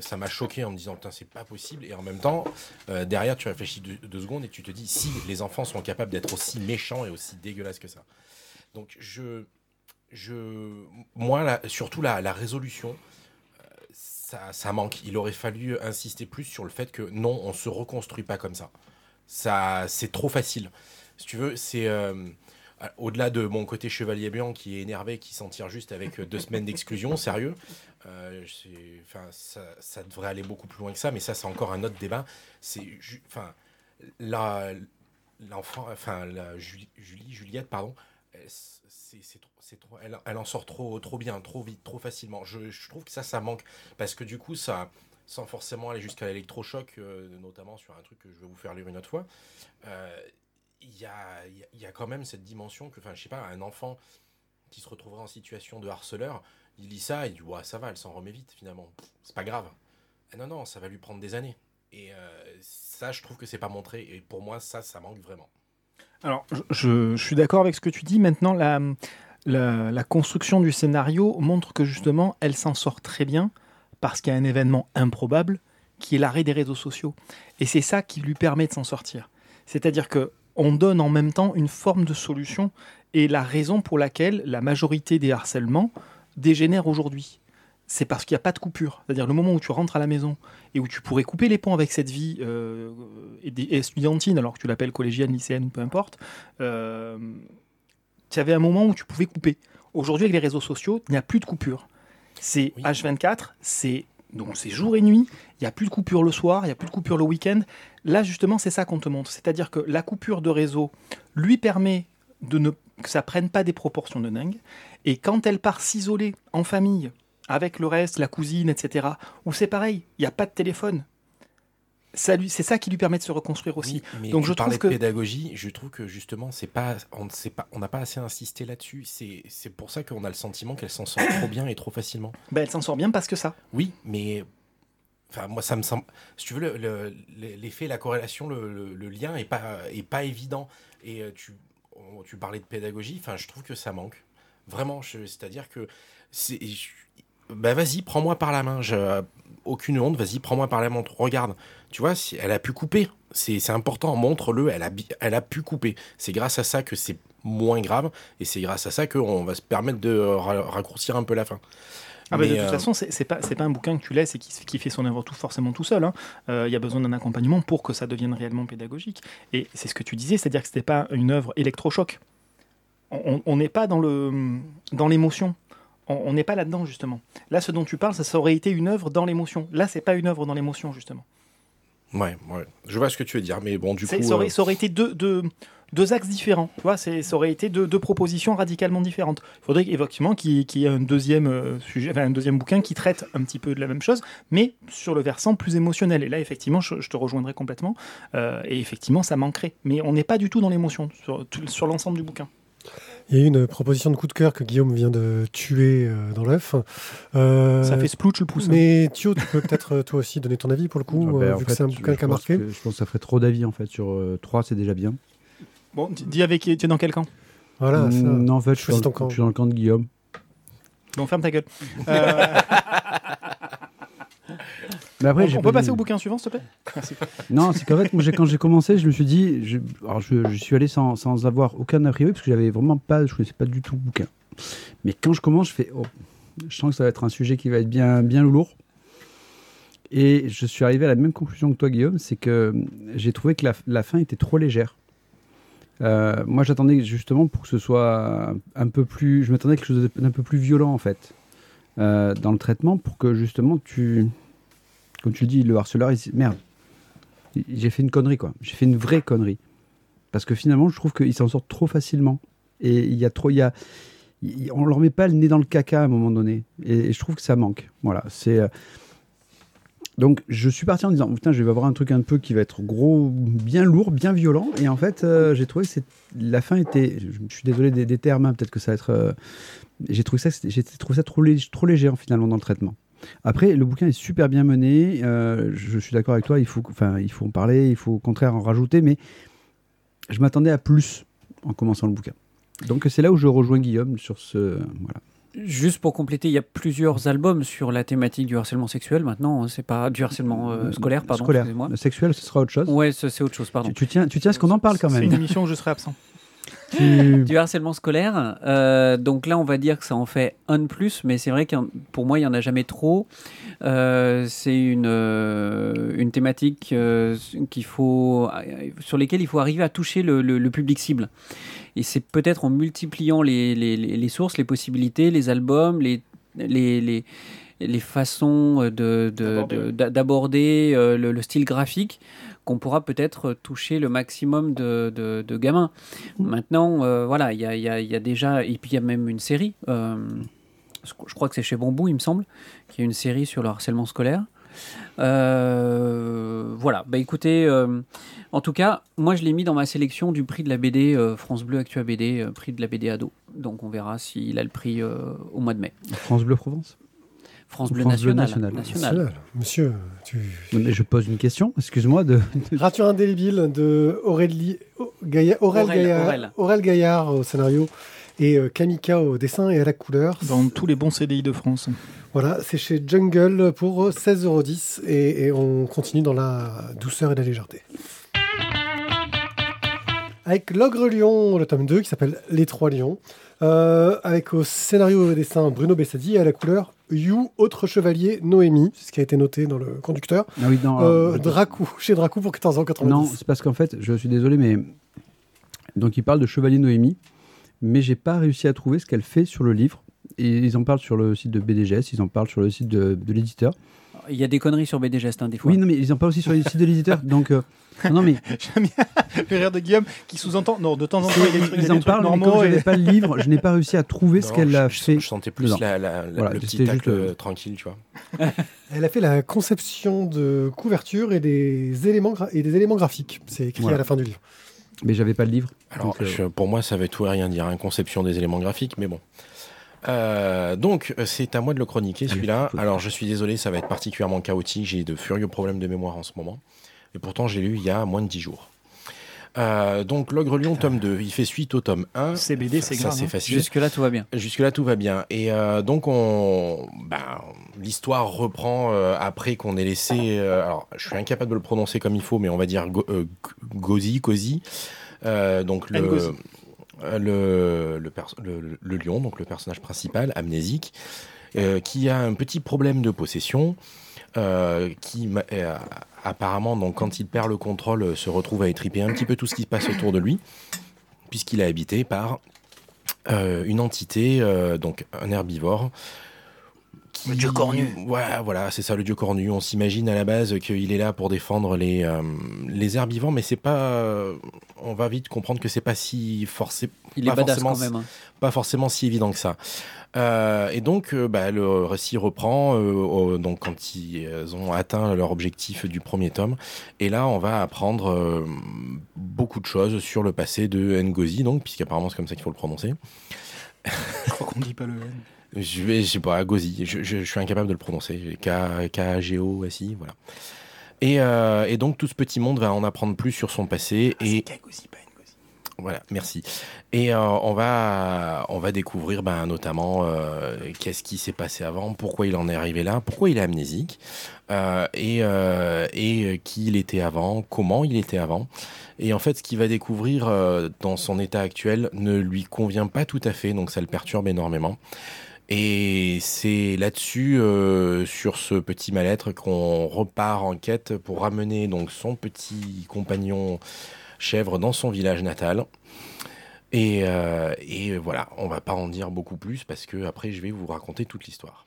ça m'a choqué en me disant, putain, c'est pas possible. Et en même temps, derrière, tu réfléchis deux, deux secondes et tu te dis, si les enfants sont capables d'être aussi méchants et aussi dégueulasses que ça. Donc, je, je, moi, surtout la, résolution, euh, ça, ça manque. Il aurait fallu insister plus sur le fait que non, on se reconstruit pas comme ça. Ça, c'est trop facile. Si tu veux, c'est euh, au-delà de mon côté chevalier blanc qui est énervé, qui s'en tire juste avec deux semaines d'exclusion, <laughs> sérieux. euh, ça, devrait aller beaucoup plus loin que ça, mais ça, c'est encore un autre débat. C'est, enfin, l'enfant, enfin, la Julie- Juliette, pardon. C'est, trop, elle, en sort trop, trop bien, trop vite, trop facilement. Je, trouve que ça, ça manque parce que du coup, ça, sans forcément aller jusqu'à l'électrochoc, euh, notamment sur un truc que je vais vous faire lire une autre fois, euh, il y a quand même cette dimension que, enfin, je sais pas, un enfant qui se retrouverait en situation de harceleur, il lit ça, il dit ouais, ça va, elle s'en remet vite finalement, c'est pas grave. Ah non, non, ça va lui prendre des années. Et euh, ça, je trouve que c'est pas montré. Et pour moi, ça, ça manque vraiment. Alors, je, suis d'accord avec ce que tu dis. Maintenant, la construction du scénario montre que justement, elle s'en sort très bien parce qu'il y a un événement improbable qui est l'arrêt des réseaux sociaux. Et c'est ça qui lui permet de s'en sortir. C'est-à-dire que on donne en même temps une forme de solution et la raison pour laquelle la majorité des harcèlements dégénèrent aujourd'hui. C'est parce qu'il n'y a pas de coupure. C'est-à-dire le moment où tu rentres à la maison et où tu pourrais couper les ponts avec cette vie euh, alors que tu l'appelles collégienne, lycéenne ou peu importe, euh, tu avais un moment où tu pouvais couper. Aujourd'hui, avec les réseaux sociaux, il n'y a plus de coupure. C'est Oui. H24, c'est donc c'est jour et nuit. Il n'y a plus de coupure le soir, il n'y a plus de coupure le week-end. Là, justement, c'est ça qu'on te montre. C'est-à-dire que la coupure de réseau lui permet de ne que ça prenne pas des proportions de dingue. Et quand elle part s'isoler en famille, avec le reste, la cousine, etc., où c'est pareil, il n'y a pas de téléphone. Ça C'est ça qui lui permet de se reconstruire aussi. Oui, mais Donc, je trouve de que- pédagogie, je trouve que justement, c'est pas, on ne sait pas, on n'a pas assez insisté là-dessus. C'est, pour ça qu'on a le sentiment qu'elle s'en sort trop bien et trop facilement. <coughs> Ben, elle s'en sort bien parce que ça. Oui, mais enfin moi ça me semble si tu veux le- le- l'effet la corrélation le, le- lien est pas est pas évident et euh, tu tu parlais de pédagogie enfin je trouve que ça manque vraiment c'est-à-dire que c'est bah vas-y prends-moi par la main je, aucune honte vas-y prends-moi par la main regarde tu vois si elle a pu couper c'est important montre-le elle a bi- elle a pu couper c'est grâce à ça que c'est moins grave et c'est grâce à ça qu'on va se permettre de ra- raccourcir un peu la fin Ah bah, de toute euh, façon, c'est pas, pas un bouquin que tu laisses et qui, qui fait son œuvre tout forcément tout seul. hein. Euh, Il y a besoin d'un accompagnement pour que ça devienne réellement pédagogique. Et c'est ce que tu disais, c'est-à-dire que c'était pas une œuvre électrochoc. On- On n'est pas dans le dans l'émotion. On n'est pas là-dedans justement. Là, ce dont tu parles, ça, ça aurait été une œuvre dans l'émotion. Là, c'est pas une œuvre dans l'émotion justement. Ouais, ouais. Je vois ce que tu veux dire, mais bon, du coup. ça, aurait, euh, ça aurait été deux, deux, deux axes différents. Tu vois, ça aurait été deux, deux propositions radicalement différentes. Il faudrait effectivement qu'il y ait un deuxième, euh, sujet, enfin, un deuxième bouquin qui traite un petit peu de la même chose, mais sur le versant plus émotionnel. Et là, effectivement, je, je te rejoindrai complètement. Euh, et effectivement, ça manquerait. Mais on n'est pas du tout dans l'émotion sur l'ensemble du bouquin. Il y a eu une proposition de coup de cœur que Guillaume vient de tuer euh, dans l'œuf. Euh, Ça fait splouch le pouce. hein. Mais Thio, tu peux peut-être euh, toi aussi donner ton avis pour le coup, <laughs> Ah, bah, en vu que fait, c'est un je- bouquin qui a pense marqué. que- je pense que ça ferait trop d'avis en fait. Sur 3, c'est déjà bien. Bon, dis- avec qui tu es dans quel camp? Voilà, ça. Mm, non, en fait, je suis, dans, ton camp. je suis dans le camp de Guillaume. Bon, ferme ta gueule. <laughs> Euh, Mais après, on peut passer au bouquin suivant, s'il te plaît Merci. <laughs> Non, c'est qu'en fait, moi, quand j'ai commencé, je me suis dit, je, alors je, je suis allé sans, sans avoir aucun a priori parce que j'avais vraiment pas, je connaissais pas du tout le bouquin. Mais quand je commence, je fais, oh, je sens que ça va être un sujet qui va être bien, bien lourd. Et je suis arrivé à la même conclusion que toi, Guillaume, c'est que j'ai trouvé que la, la fin était trop légère. Euh, moi, j'attendais justement pour que ce soit un peu plus, je m'attendais à quelque chose d'un peu plus violent en fait euh, dans le traitement pour que justement tu, comme tu le dis, le harceleur, il se- merde, j'ai fait une connerie quoi. J'ai fait une vraie connerie. Parce que finalement, je trouve qu'ils s'en sortent trop facilement. Et il y a trop, il y a, on leur met pas le nez dans le caca à un moment donné. Et, je trouve que ça manque. Voilà, c'est. euh, Donc, je suis parti en disant, putain, je vais avoir un truc un peu qui va être gros, bien lourd, bien violent. Et en fait, euh, j'ai trouvé que la fin était. Je suis désolé des, termes, hein, peut-être que ça va être. euh, j'ai trouvé ça, j'ai trouvé ça trop, trop léger finalement dans le traitement. Après, le bouquin est super bien mené. euh, je suis d'accord avec toi. Il faut, enfin, il faut en parler. Il faut au contraire en rajouter. Mais je m'attendais à plus en commençant le bouquin. Donc c'est là où je rejoins Guillaume sur ce. Voilà. Juste pour compléter, il y a plusieurs albums sur la thématique du harcèlement sexuel maintenant. hein, C'est pas du harcèlement euh, scolaire, pardon. Scolaire. sexuel, ce sera autre chose. Ouais, c'est autre chose, pardon. Tu, tu tiens, tu tiens à ce qu'on en parle quand C'est même. une émission où je serai absent. <laughs> Du harcèlement scolaire. Euh, donc là, on va dire que ça en fait un de plus, mais c'est vrai que pour moi, il n'y en a jamais trop. Euh, c'est une, euh, une thématique euh, qu'il faut, sur lesquelles il faut arriver à toucher le, le- le public cible. Et c'est peut-être en multipliant les, les- les- les sources, les possibilités, les albums, les, les, les, les façons de- de- D'aborder, de- d'aborder euh, le style graphique qu'on pourra peut-être toucher le maximum de, de- gamins. Maintenant, euh, voilà, il y a, déjà, et puis il y a même une série, euh, je crois que c'est chez Bambou, il me semble, qui a une série sur le harcèlement scolaire. Euh, voilà, bah écoutez, en tout cas, moi je l'ai mis dans ma sélection du prix de la BD France Bleu Actua BD, prix de la BD ado. Donc on verra s'il a le prix au mois de mai. France Bleu Provence? France Bleu France Bleu National. National. National. Monsieur, tu... Non, mais je pose une question, excuse-moi de. Rature indélébile de Aurélie... Gaïa- Aurel Aurel, Gaillard, Aurel. Aurel Gaillard au scénario et euh, Kamika au dessin et à la couleur. Dans tous les bons CDI de France. Voilà, c'est chez Jungle pour 16,10€ et, et on continue dans la douceur et la légèreté. Avec L'Ogre Lion, le tome 2 qui s'appelle Les Trois Lions, euh, avec au scénario et au dessin Bruno Bessadi et à la couleur You, autre chevalier, Noémie, c'est ce qui a été noté dans le conducteur. Ah oui, non. Euh, euh, Dracou, chez Dracou pour 14,90€. Non, c'est parce qu'en fait, je suis désolé, mais. Donc, il parle de Chevalier Noémie, mais j'ai pas réussi à trouver ce qu'elle fait sur le livre. Et ils en parlent sur le site de BDGS, ils en parlent sur le site de, de l'éditeur. Il y a des conneries sur BDGest, hein, des fois. Oui, non, mais ils en parlent aussi sur le site de l'éditeur. <laughs> Donc, euh, non, mais <laughs> J'aime bien <laughs> le rire de Guillaume qui sous-entend. Non, de temps en temps, il y a des trucs, il y a ils des en parlent, mais comme et- j'avais pas le livre, je n'ai pas réussi à trouver ce qu'elle je- a je, fait. Je sentais plus la, la- la- Voilà, le petit tacle juste, tranquille, tu vois. Elle a fait la conception de couverture et des éléments, gra- et des éléments graphiques. C'est écrit Voilà. à la fin du livre. Mais j'avais pas le livre. Alors, Donc, euh, je- pour moi, ça veut tout et rien dire, une conception des éléments graphiques, mais bon. Euh, donc, euh, c'est à moi de le chroniquer, celui-là. Alors, je suis désolé, ça va être particulièrement chaotique. J'ai de furieux problèmes de mémoire en ce moment. Et pourtant, j'ai lu il y a moins de 10 jours. Euh, donc, L'Ogre Lion, tome 2. Il fait suite au tome 1. CBD, c'est Ça, grave. c'est hein. facile. Jusque-là, tout va bien. Jusque-là, tout va bien. Et euh, donc, on, ben, l'histoire reprend euh, après qu'on ait laissé. euh, alors, je suis incapable de le prononcer comme il faut, mais on va dire Go- euh, Gozi, Cozy. Euh, donc le, Ngozi. Euh, le, le, lion, donc le personnage principal, amnésique, euh, qui a un petit problème de possession. euh, qui apparemment donc quand il perd le contrôle se retrouve à étriper un petit peu tout ce qui se passe autour de lui puisqu'il est habité par une entité, donc un herbivore. Qui... Le dieu cornu. Voilà, voilà c'est ça le dieu cornu. On s'imagine à la base qu'il est là pour défendre les, euh, les herbivores, mais c'est pas. On va vite comprendre que c'est pas si forcé, Il Pas est badass forcément quand même. hein. pas forcément si évident que ça. Euh, et donc, euh, bah, le récit reprend euh, donc quand ils ont atteint leur objectif du premier tome. Et là, on va apprendre euh, beaucoup de choses sur le passé de Ngozi, donc puisqu'apparemment c'est comme ça qu'il faut le prononcer. Je crois qu'on dit pas le N. Je vais, je sais pas, Gozi. Je, je- je suis incapable de le prononcer. K, K G O S I, voilà. Et, euh, et donc tout ce petit monde va en apprendre plus sur son passé Ah, et Kagosi, pas Ngozi. voilà, merci. Et euh, on va on va découvrir ben, notamment euh, qu'est-ce qui s'est passé avant, pourquoi il en est arrivé là, pourquoi il est amnésique et et qui il était avant, comment il était avant. Et en fait, ce qu'il va découvrir dans son état actuel ne lui convient pas tout à fait, donc ça le perturbe énormément. Et c'est là-dessus, euh, sur ce petit mal-être, qu'on repart en quête pour ramener donc son petit compagnon chèvre dans son village natal. Et, euh, voilà, on va pas en dire beaucoup plus parce que après je vais vous raconter toute l'histoire.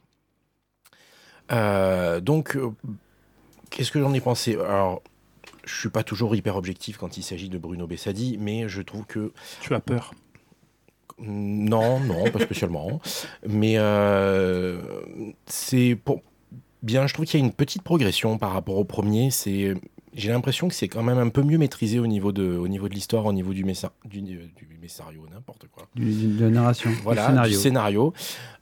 Euh, donc, qu'est-ce que j'en ai pensé? Alors, je suis pas toujours hyper objectif quand il s'agit de Bruno Bessadi, mais je trouve que Tu as peur. Non, non, pas spécialement. Mais euh, c'est pour bien. Je trouve qu'il y a une petite progression par rapport au premier. C'est, j'ai l'impression que c'est quand même un peu mieux maîtrisé au niveau de, au niveau de l'histoire, au niveau du messa, du, du messario, n'importe quoi. Du- de la narration, du Voilà, scénario. du scénario.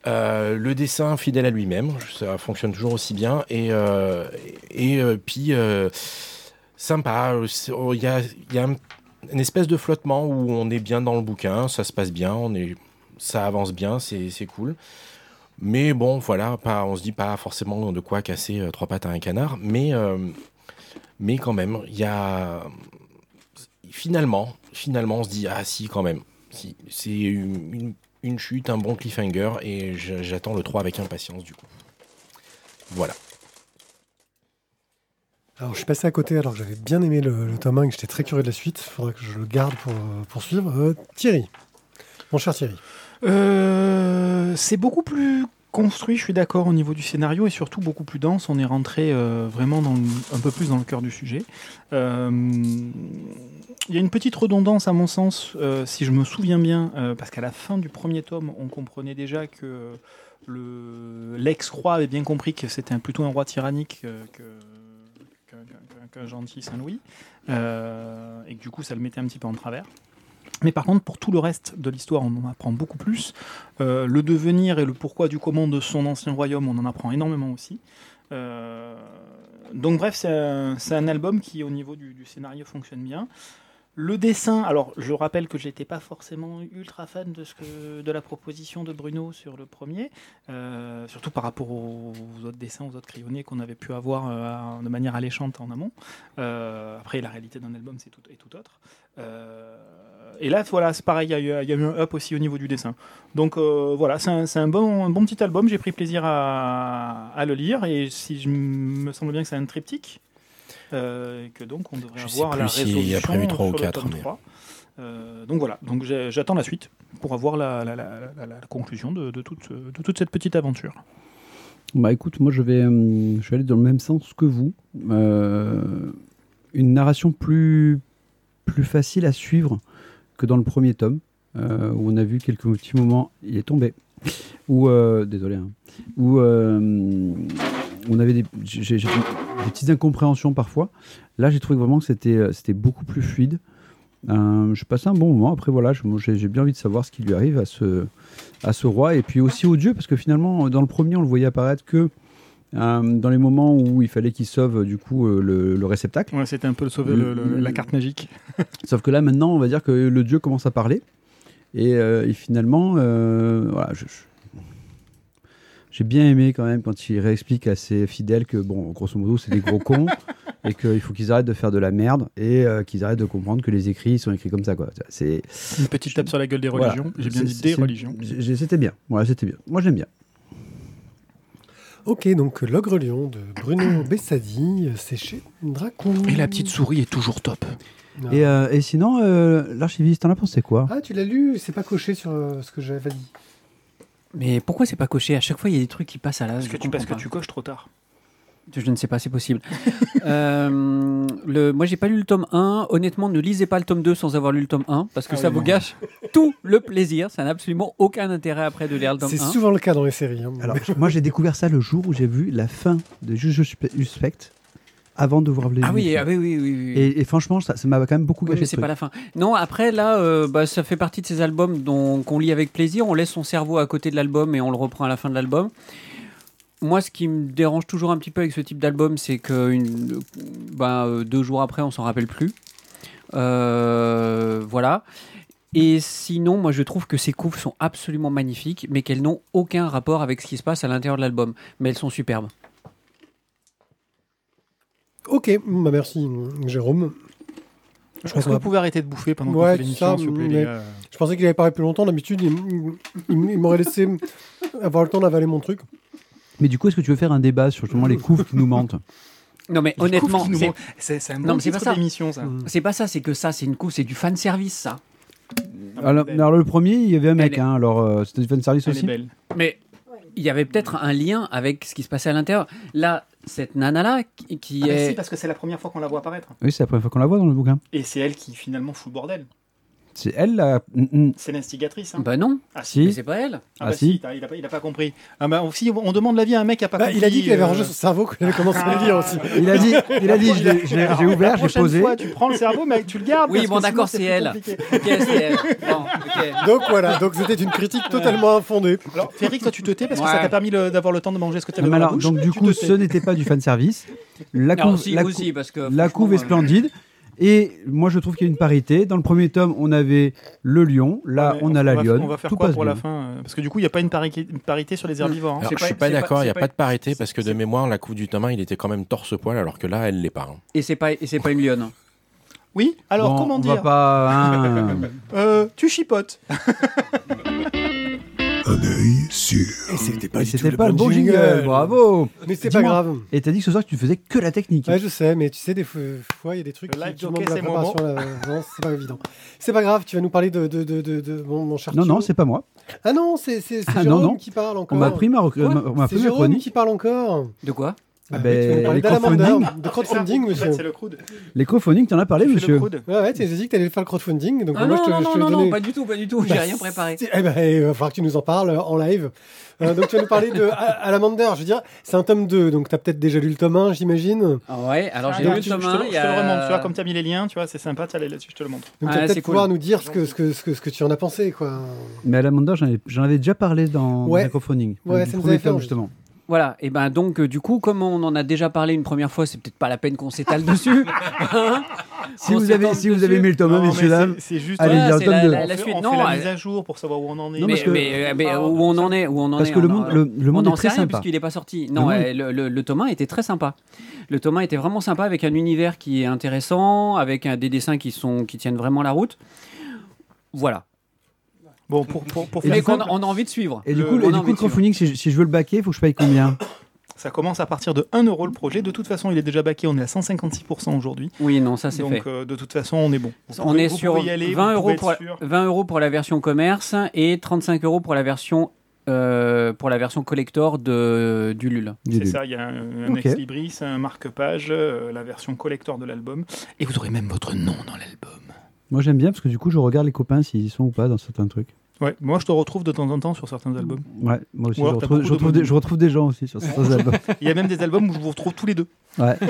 Euh, le dessin fidèle à lui-même, ça fonctionne toujours aussi bien. Et, euh, et, euh, puis, sympa. Oh, Il y a, y a un- une espèce de flottement où on est bien dans le bouquin, ça se passe bien, on est, ça avance bien, c'est cool. Mais bon, voilà, pas, on se dit pas forcément de quoi casser euh, trois pattes à un canard, mais, euh, mais quand même, il y a finalement, finalement, on se dit ah si quand même, Si, c'est une, chute, un bon cliffhanger, et j'attends le 3 avec impatience du coup. Voilà. Alors, je suis passé à côté alors que j'avais bien aimé le, tome 1 et que j'étais très curieux de la suite. Il faudra que je le garde pour poursuivre. Euh, Thierry, mon cher Thierry. Euh, c'est beaucoup plus construit, je suis d'accord, au niveau du scénario et surtout beaucoup plus dense. On est rentré euh, vraiment dans un peu plus dans le cœur du sujet. Il y a une petite redondance à mon sens, si je me souviens bien, parce qu'à la fin du premier tome, on comprenait déjà que le- l'ex-roi avait bien compris que c'était plutôt un roi tyrannique que qu'un- qu'un gentil Saint-Louis, euh, et que du coup ça le mettait un petit peu en travers. Mais par contre, pour tout le reste de l'histoire, on en apprend beaucoup plus. Euh, le devenir et le pourquoi du comment de son ancien royaume, on en apprend énormément aussi. Euh, donc bref, c'est un, album qui, au niveau du scénario, fonctionne bien. Le dessin, alors je rappelle que j'étais pas forcément ultra fan de, ce que, de la proposition de Bruno sur le premier, euh, surtout par rapport aux, autres dessins, aux autres crayonnés qu'on avait pu avoir euh, de manière alléchante en amont. Euh, après, la réalité d'un album, c'est tout, tout autre. Et là, voilà, c'est pareil, il y, a eu- un up aussi au niveau du dessin. Donc voilà, c'est un, bon, petit album, j'ai pris plaisir à, à le lire, et si je me semble bien que c'est un triptyque, et que donc on devrait Je sais avoir plus la résolution y a prévu trois ou sur le quatre, tome mais- 3. Euh, donc voilà, donc j'attends la suite pour avoir la, la- la- la- la- la conclusion de, de toute, de toute cette petite aventure. Bah écoute, moi je vais, hum, je vais aller dans le même sens que vous. Euh, une narration plus, plus facile à suivre que dans le premier tome, euh, où on a vu quelques petits moments, il est tombé, où, euh, désolé, hein, où euh, on avait des, petites incompréhensions parfois. Là, j'ai trouvé vraiment que c'était, euh, c'était beaucoup plus fluide. Euh, je passais un bon moment. Après, voilà, j'ai bien envie de savoir ce qui lui arrive à ce, à ce roi et puis aussi au dieu, parce que finalement, dans le premier, on le voyait apparaître que euh, dans les moments où il fallait qu'il sauve du coup euh, le, le réceptacle. Ouais, C'était un peu le sauver le- le- la carte magique. <laughs> Sauf que là, maintenant, on va dire que le dieu commence à parler. Et, euh, et finalement, euh, voilà, je- je- j'ai bien aimé quand même quand il réexplique à ses fidèles que, bon, grosso modo, c'est des gros <laughs> cons et qu'il faut qu'ils arrêtent de faire de la merde et euh, qu'ils arrêtent de comprendre que les écrits sont écrits comme ça, quoi. C'est Une petite tape sur la gueule des voilà. religions. J'ai bien C'est- dit des religions. j'ai- C'était bien. Voilà, c'était bien. Moi, j'aime bien. Ok, donc L'Ogre Lion de Bruno <coughs> Bessadi, euh, c'est chez Dracon. Et la petite souris est toujours top. Ah. Et, euh, et sinon, euh, l'archiviste, t'en as pensé quoi? Ah, tu l'as lu, c'est pas coché sur euh, ce que j'avais dit. Mais pourquoi c'est pas coché? À chaque fois, il y a des trucs qui passent à la. Parce que, tu, parce que tu coches trop tard. Je ne sais pas, c'est possible. <laughs> Euh, le, moi, j'ai pas lu le tome 1. Honnêtement, ne lisez pas le tome 2 sans avoir lu le tome 1, parce que Ah ça oui, vous non. gâche tout le plaisir. Ça n'a absolument aucun intérêt après de lire le tome C'est 1. souvent le cas dans les séries. hein. Alors, moi, j'ai découvert ça le jour où j'ai vu la fin de Juge Suspect avant de voir les Ah oui, ah oui, oui, oui. oui. Et, et franchement, ça ça m'a quand même beaucoup Oui, gâché. mais le c'est pas la fin. Non, après là, euh, bah, ça fait partie de ces albums dont qu'on lit avec plaisir. On laisse son cerveau à côté de l'album et on le reprend à la fin de l'album. Moi, ce qui me dérange toujours un petit peu avec ce type d'album, c'est que une, bah, euh, deux jours après, on s'en rappelle plus. Euh, voilà. Et sinon, moi, je trouve que ces couves sont absolument magnifiques, mais qu'elles n'ont aucun rapport avec ce qui se passe à l'intérieur de l'album. Mais elles sont superbes. Ok, bah merci Jérôme. Je pense que qu'on vous va- pouvez arrêter de bouffer pendant Ouais, qu'on fait l'émission, ça, s'il vous plaît, mais- les gars Je pensais qu'il avait parlé plus longtemps. D'habitude, il, il- il m'aurait laissé <laughs> avoir le temps d'avaler mon truc. Mais du coup, est-ce que tu veux faire un débat sur justement les couves qui nous mentent? Non, mais Les honnêtement, c'est- un bon pas ça. d'émission, ça. Mm. c'est pas ça, c'est que ça, c'est une couve, c'est du fan service, ça. alors, est alors, le premier, il y avait un mec, hein, alors euh, c'était du fan service aussi? belle. Mais il y avait peut-être un lien avec ce qui se passait à l'intérieur. Là, cette nana-là, qui, qui Ah, mais est. si, parce que c'est la première fois qu'on la voit apparaître. Oui, c'est la première fois qu'on la voit dans le bouquin. Et c'est elle qui finalement fout le bordel. C'est elle la. C'est l'instigatrice. Hein. Bah non, ah si. mais c'est pas elle. Ah, Ah, bah si. il, a pas, il a pas compris. Ah bah si on demande l'avis à un mec qui a pas Bah, compris. il a dit qu'il avait euh, rangé son cerveau, qu'il avait commencé à le lire aussi. Il a dit, il a dit, j'ai Alors, ouvert, j'ai posé. fois, tu prends le cerveau, mais tu le gardes. Oui, bon, d'accord, sinon, c'est elle. compliqué. Ok, c'est elle. <laughs> Donc voilà, donc c'était une critique totalement infondée. Alors, Féric, toi, tu te tais parce que Ouais. ça t'a permis le- d'avoir le temps de manger ce que tu Non, avais mais dans la bouche. donc du coup, ce n'était pas du fan service. La couve, la, est euh, splendide. Et moi, je trouve qu'il y a une parité. Dans le premier tome, on avait le lion. Là, Ouais, on a la lionne. On va faire Tout quoi pour la fin euh, Parce que du coup, il n'y a pas une parité, une parité sur les herbivores. hein. Alors, je pas- suis pas d'accord, il n'y a pas, pas- de parité parce que de mémoire, la coupe du tome 1, il était quand même torse-poil alors que là, elle l'est pas. hein. Et c'est pas, et c'est pas une lionne. Oui Alors, Bon, comment on va dire pas. hein. <laughs> Euh, Tu chipotes. <laughs> Un œil sûr. Et c'était pas le bon jingle, bravo. Mais c'est pas grave. Et t'as dit que ce soir que tu faisais que la technique. Ouais, je sais, mais tu sais, des fois, il y a des trucs Le qui demandent de la préparation. là. Non, c'est pas évident. C'est pas grave, tu vas nous parler de, de, de, de, de- mon, mon cher non, non, c'est pas moi. Ah non, c'est Ah, Jérôme non, non. qui parle encore. On m'a pris ma, ma- on m'a chronique. qui parle encore. De quoi? Ah Ah, ben, les crowdfunding. de crowdfunding, monsieur. C'est le crowd. Les crowdfunding, t'en as parlé, monsieur le crowd. Ouais, ouais, tu as dit que tu allais faire le crowdfunding. Donc Ah moi, non, je te, non, je non, te non, pas du tout, pas du tout, j'ai Bah, rien préparé. Eh ben, il va falloir que tu nous en parles en live. Euh, donc, tu vas nous parler de Alamander. Je veux dire, c'est un tome 2, donc tu as peut-être déjà lu le tome 1, j'imagine. Ah Ouais, alors j'ai Ah, lu le tome 1. le- Je te le remonte, tu vois, comme tu as mis les liens, tu vois, c'est sympa, tu allez là-dessus, je te le montre. Donc, Ah, tu vas c'est peut-être cool. pouvoir nous dire ce que, ce, que, ce, que, ce que tu en as pensé, quoi. Mais à l'Amanda, j'en ai- j'en avais déjà parlé dans Ouais. le crowdfunding. Ouais, ça nous premier avait fait justement. Voilà, et ben donc euh, du coup, comme on en a déjà parlé une première fois, c'est peut-être pas la peine qu'on s'étale dessus. <laughs> Hein Si On vous, avez, si vous dessus. avez aimé le tome 1, Non, mais messieurs, dames, c'est- C'est juste. allez, Voilà, le c'est tome la- 2. la- on fait, suite, on non, fait la euh, mise à jour pour savoir où on en est. Non, mais, parce que- mais, euh, mais, où on en est, où on en Parce est. que le on monde, le, le monde on est très sait rien sympa. puisqu'il n'est pas sorti. Non, monde le, le, le tome 1 était très sympa. Le tome 1 était vraiment sympa avec un univers qui est intéressant, avec un, des dessins qui, sont, qui tiennent vraiment la route. Voilà. Bon, pour, pour, faire qu'on on a envie de suivre. Et du Le- coup, on et a du coup le crowdfunding, si je, si je veux le baquer, il faut que je paye combien? Ça commence à partir de 1 euro le projet. De toute façon, il est déjà baqué. On est à 156% aujourd'hui. Oui, non, ça c'est Donc, fait. euh, de toute façon, on est bon. Vous On pouvez- est sur aller, 20, vous euros pour, être sûr. 20 euros pour la version commerce et 35 euros pour la version, euh, pour la version collector de, du LUL. C'est ça, il y a un, un ex-libris, un marque-page, euh, la version collector de l'album. Et vous aurez même votre nom dans l'album. Moi, j'aime bien parce que du coup, je regarde les copains s'ils y sont ou pas dans certains trucs. Ouais, moi je te retrouve de temps en temps sur certains albums. Ouais, moi aussi, je retrouve, je, retrouve de des, je retrouve des gens aussi sur certains <laughs> albums. Il y a même des albums où je vous retrouve tous les deux. Ouais. <laughs>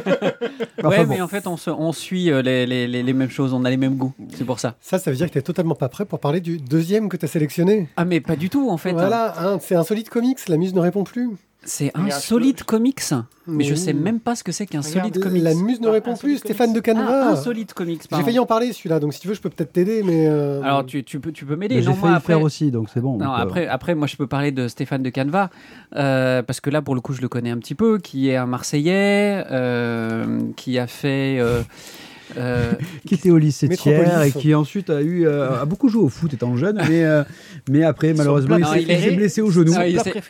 Enfin, ouais, bon. mais en fait, on, se- on suit euh, les, les- les- les mêmes choses, on a les mêmes goûts. C'est pour ça. Ça, ça veut dire que tu totalement pas prêt pour parler du deuxième que tu as sélectionné. Ah, mais pas du tout, en fait. Voilà, hein, c'est Insolite Comics, la muse ne répond plus. C'est un solide comics. Mais je Oui. sais même pas ce que c'est qu'un solide comics. La muse ne Ah, répond plus, Stéphane de Ah, Caneva. un solide comics, J'ai failli en parler celui-là, donc si tu veux, je peux peut-être t'aider, mais. euh, Alors, tu, tu peux, tu peux m'aider. J'ai failli faire aussi, donc c'est bon. Non, donc, euh, après, après, moi, je peux parler de Stéphane de Caneva, euh, parce que là, pour le coup, je le connais un petit peu, qui est un Marseillais, euh, qui a fait... euh, <laughs> qui était au lycée. Thiers et qui ensuite a eu euh, a beaucoup joué au foot étant jeune, <laughs> mais euh, mais après malheureusement il plat s'est préféré- il s'est blessé au genou. Non, il c'est s'est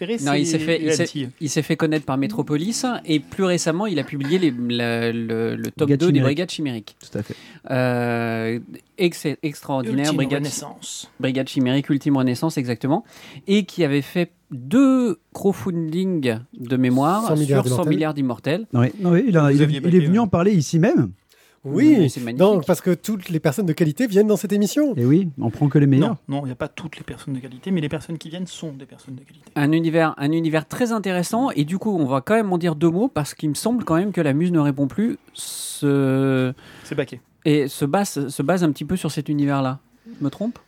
fait, il s'est- lentilles. il s'est fait connaître par Metropolis, et plus récemment, il a publié les- la- le, le tome Brigade 2 des. Brigades chimériques. Tout à fait. Euh, ex- extraordinaire, Ultime Brigade, Renaissance. Brigade chimérique, Ultime Renaissance, exactement, et qui avait fait deux crowdfunding de mémoire 100 milliards sur 100 d'immortels. milliards d'immortels. Non, oui, non, oui, il, il il est venu ouais. en parler ici même. Oui, c'est magnifique. donc, parce que toutes les personnes de qualité viennent dans cette émission. Et oui, on prend que les meilleurs. Non, il n'y a pas toutes les personnes de qualité, mais les personnes qui viennent sont des personnes de qualité. un univers, un univers très intéressant et du coup on va quand même en dire deux mots parce qu'il me semble quand même que la muse ne répond plus se... C'est baqué. et se base, se base un petit peu sur cet univers-là. Je me trompe?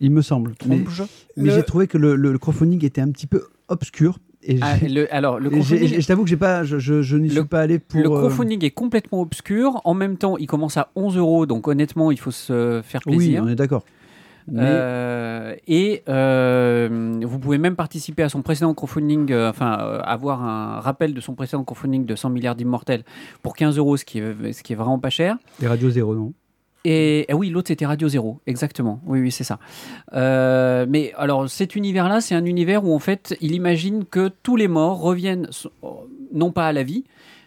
Il me semble. Mais, Trompe-je mais Le- j'ai trouvé que le, le, le crowdfunding était un petit peu obscur. Et, Ah, le, Alors le crowdfunding, je t'avoue que j'ai pas, je, je, je n'y suis pas allé pour. le euh, crowdfunding est complètement obscur. En même temps, il commence à 11 euros, donc honnêtement, il faut se faire oui, plaisir. on est d'accord. Mais Euh, et euh, vous pouvez même participer à son précédent crowdfunding, euh, enfin avoir un rappel de son précédent crowdfunding de 100 milliards d'immortels pour 15 euros, ce qui est, ce qui est vraiment pas cher. les radios zéro, non? Et ah oui, l'autre c'était Radio Zéro, exactement. Oui, oui, c'est ça. Euh, mais alors, cet univers-là, c'est un univers où en fait, il imagine que tous les morts reviennent, so- non pas à la vie,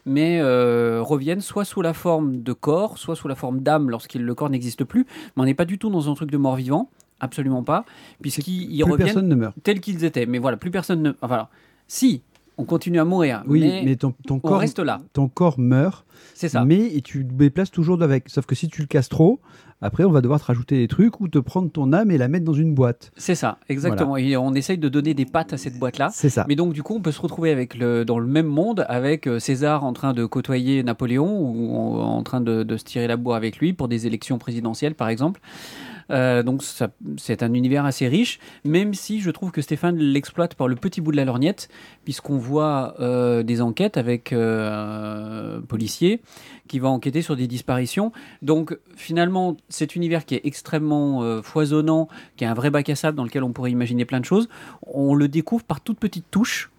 mais euh, reviennent soit sous la forme de corps, soit sous la forme d'âme lorsque le corps n'existe plus. Mais on n'est pas du tout dans un truc de mort vivant, absolument pas, puisqu'ils reviennent personne ne meurt. tels qu'ils étaient. Mais voilà, plus personne ne. Enfin, alors, si, on continue à mourir, Oui, mais, mais, ton, ton on corps, reste là. ton corps meurt, C'est ça. mais et tu te déplaces toujours avec. Sauf que si tu le casses trop, après on va devoir te rajouter des trucs ou te prendre ton âme et la mettre dans une boîte. C'est ça, exactement. Et on essaye de donner des pattes à cette boîte-là. C'est ça. Mais donc du coup, on peut se retrouver avec le, dans le même monde avec euh, César en train de côtoyer Napoléon ou en, en train de, de se tirer la bourre avec lui pour des élections présidentielles, par exemple. Euh, donc c'est un univers assez riche, même si je trouve que Stéphane l'exploite par le petit bout de la lorgnette, puisqu'on voit euh, des enquêtes avec euh, un policier qui va enquêter sur des disparitions. Donc finalement, cet univers qui est extrêmement foisonnant, qui est un vrai bac à sable dans lequel on pourrait imaginer plein de choses, on le découvre par toutes petites touches.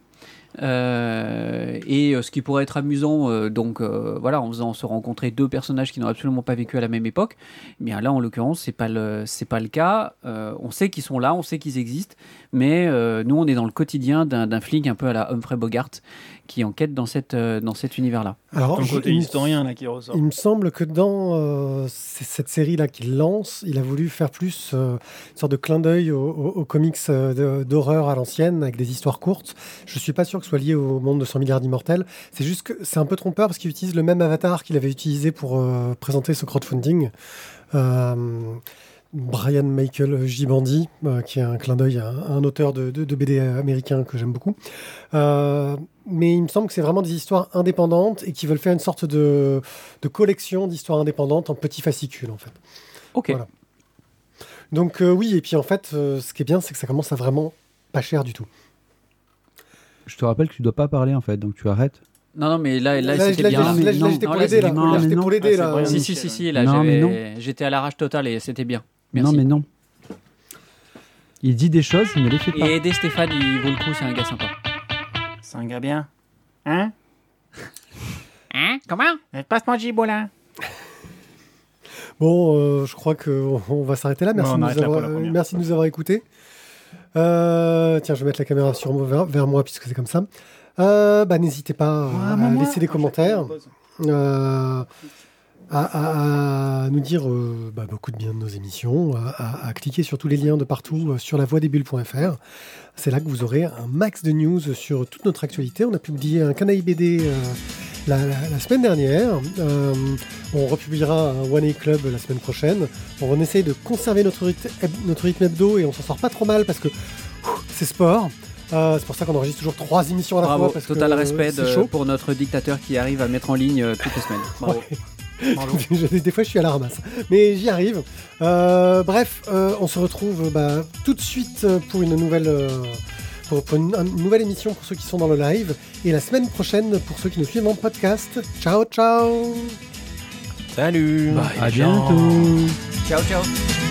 Euh, et euh, ce qui pourrait être amusant, euh, donc voilà, en faisant se rencontrer deux personnages qui n'ont absolument pas vécu à la même époque, bien là, en l'occurrence, c'est pas le c'est pas le cas. On sait qu'ils sont là, on sait qu'ils existent, mais nous, on est dans le quotidien d'un flic un peu à la Humphrey Bogart qui enquête dans cette euh, dans cet univers-là. Alors, Ton je- côté il, me- historien là qui ressort. il me semble que dans euh, cette série-là qu'il lance, il a voulu faire plus euh, une sorte de clin d'œil aux, aux- aux comics d'horreur à l'ancienne, avec des histoires courtes. Je suis pas sûr que ce soit lié au monde de 100 milliards d'immortels. C'est juste que c'est un peu trompeur parce qu'il utilise le même avatar qu'il avait utilisé pour euh, présenter ce crowdfunding. Euh, Brian Michael Gibandi, euh, qui est un clin d'œil à, un- à un auteur de, de- de BD américain que j'aime beaucoup. Euh, mais il me semble que c'est vraiment des histoires indépendantes et qui veulent faire une sorte de, de collection d'histoires indépendantes en petits fascicules, en fait. Ok. Voilà. Donc euh, oui, et puis en fait, euh, ce qui est bien, c'est que ça commence à vraiment pas cher du tout. Je te rappelle que tu dois pas parler en fait, donc tu arrêtes. Non, non, mais là, là, Là, c'était bien. là, là, j'étais pour l'aider, là. j'étais pour Ah, là. Brian Si, si, si, si, là, j'étais à l'arrache totale et c'était bien. Merci. Non, mais non. Il dit des choses, il ne les fait pas. Et aider Stéphane, il vaut le coup, c'est un gars sympa. C'est un gars bien. Hein <laughs> Hein Comment Passe-moi le gibo là. Bon, euh, je crois qu'on <laughs> on va s'arrêter là. Merci, Ouais, on de, nous arrête là pour avoir, la première. merci de nous avoir écoutés. Euh, tiens, je vais mettre la caméra sur moi, vers, vers moi puisque c'est comme ça. Euh, bah, N'hésitez pas à laisser des commentaires, euh, à, à- à nous dire euh, bah, beaucoup de bien de nos émissions, à, cliquer sur tous les liens de partout euh, sur lavoidesbulles.fr. C'est là que vous aurez un max de news sur toute notre actualité. On a publié un canaille BD euh, la, la- la semaine dernière. Euh, on republiera un One A Club la semaine prochaine. On essaye de conserver notre rythme, notre rythme hebdo et on s'en sort pas trop mal parce que c'est sport. Euh, c'est pour ça qu'on enregistre toujours trois émissions à la Bravo, fois. Parce total que, respect de- pour notre dictateur qui arrive à mettre en ligne toutes les semaines. Bravo. <laughs> des fois, je suis à la ramasse. Mais j'y arrive. Euh, bref, euh, on se retrouve bah, tout de suite euh, pour une nouvelle. euh, pour, pour une, une nouvelle émission pour ceux qui sont dans le live et la semaine prochaine pour ceux qui nous suivent en podcast. Ciao ciao Salut À bientôt. Ciao, ciao.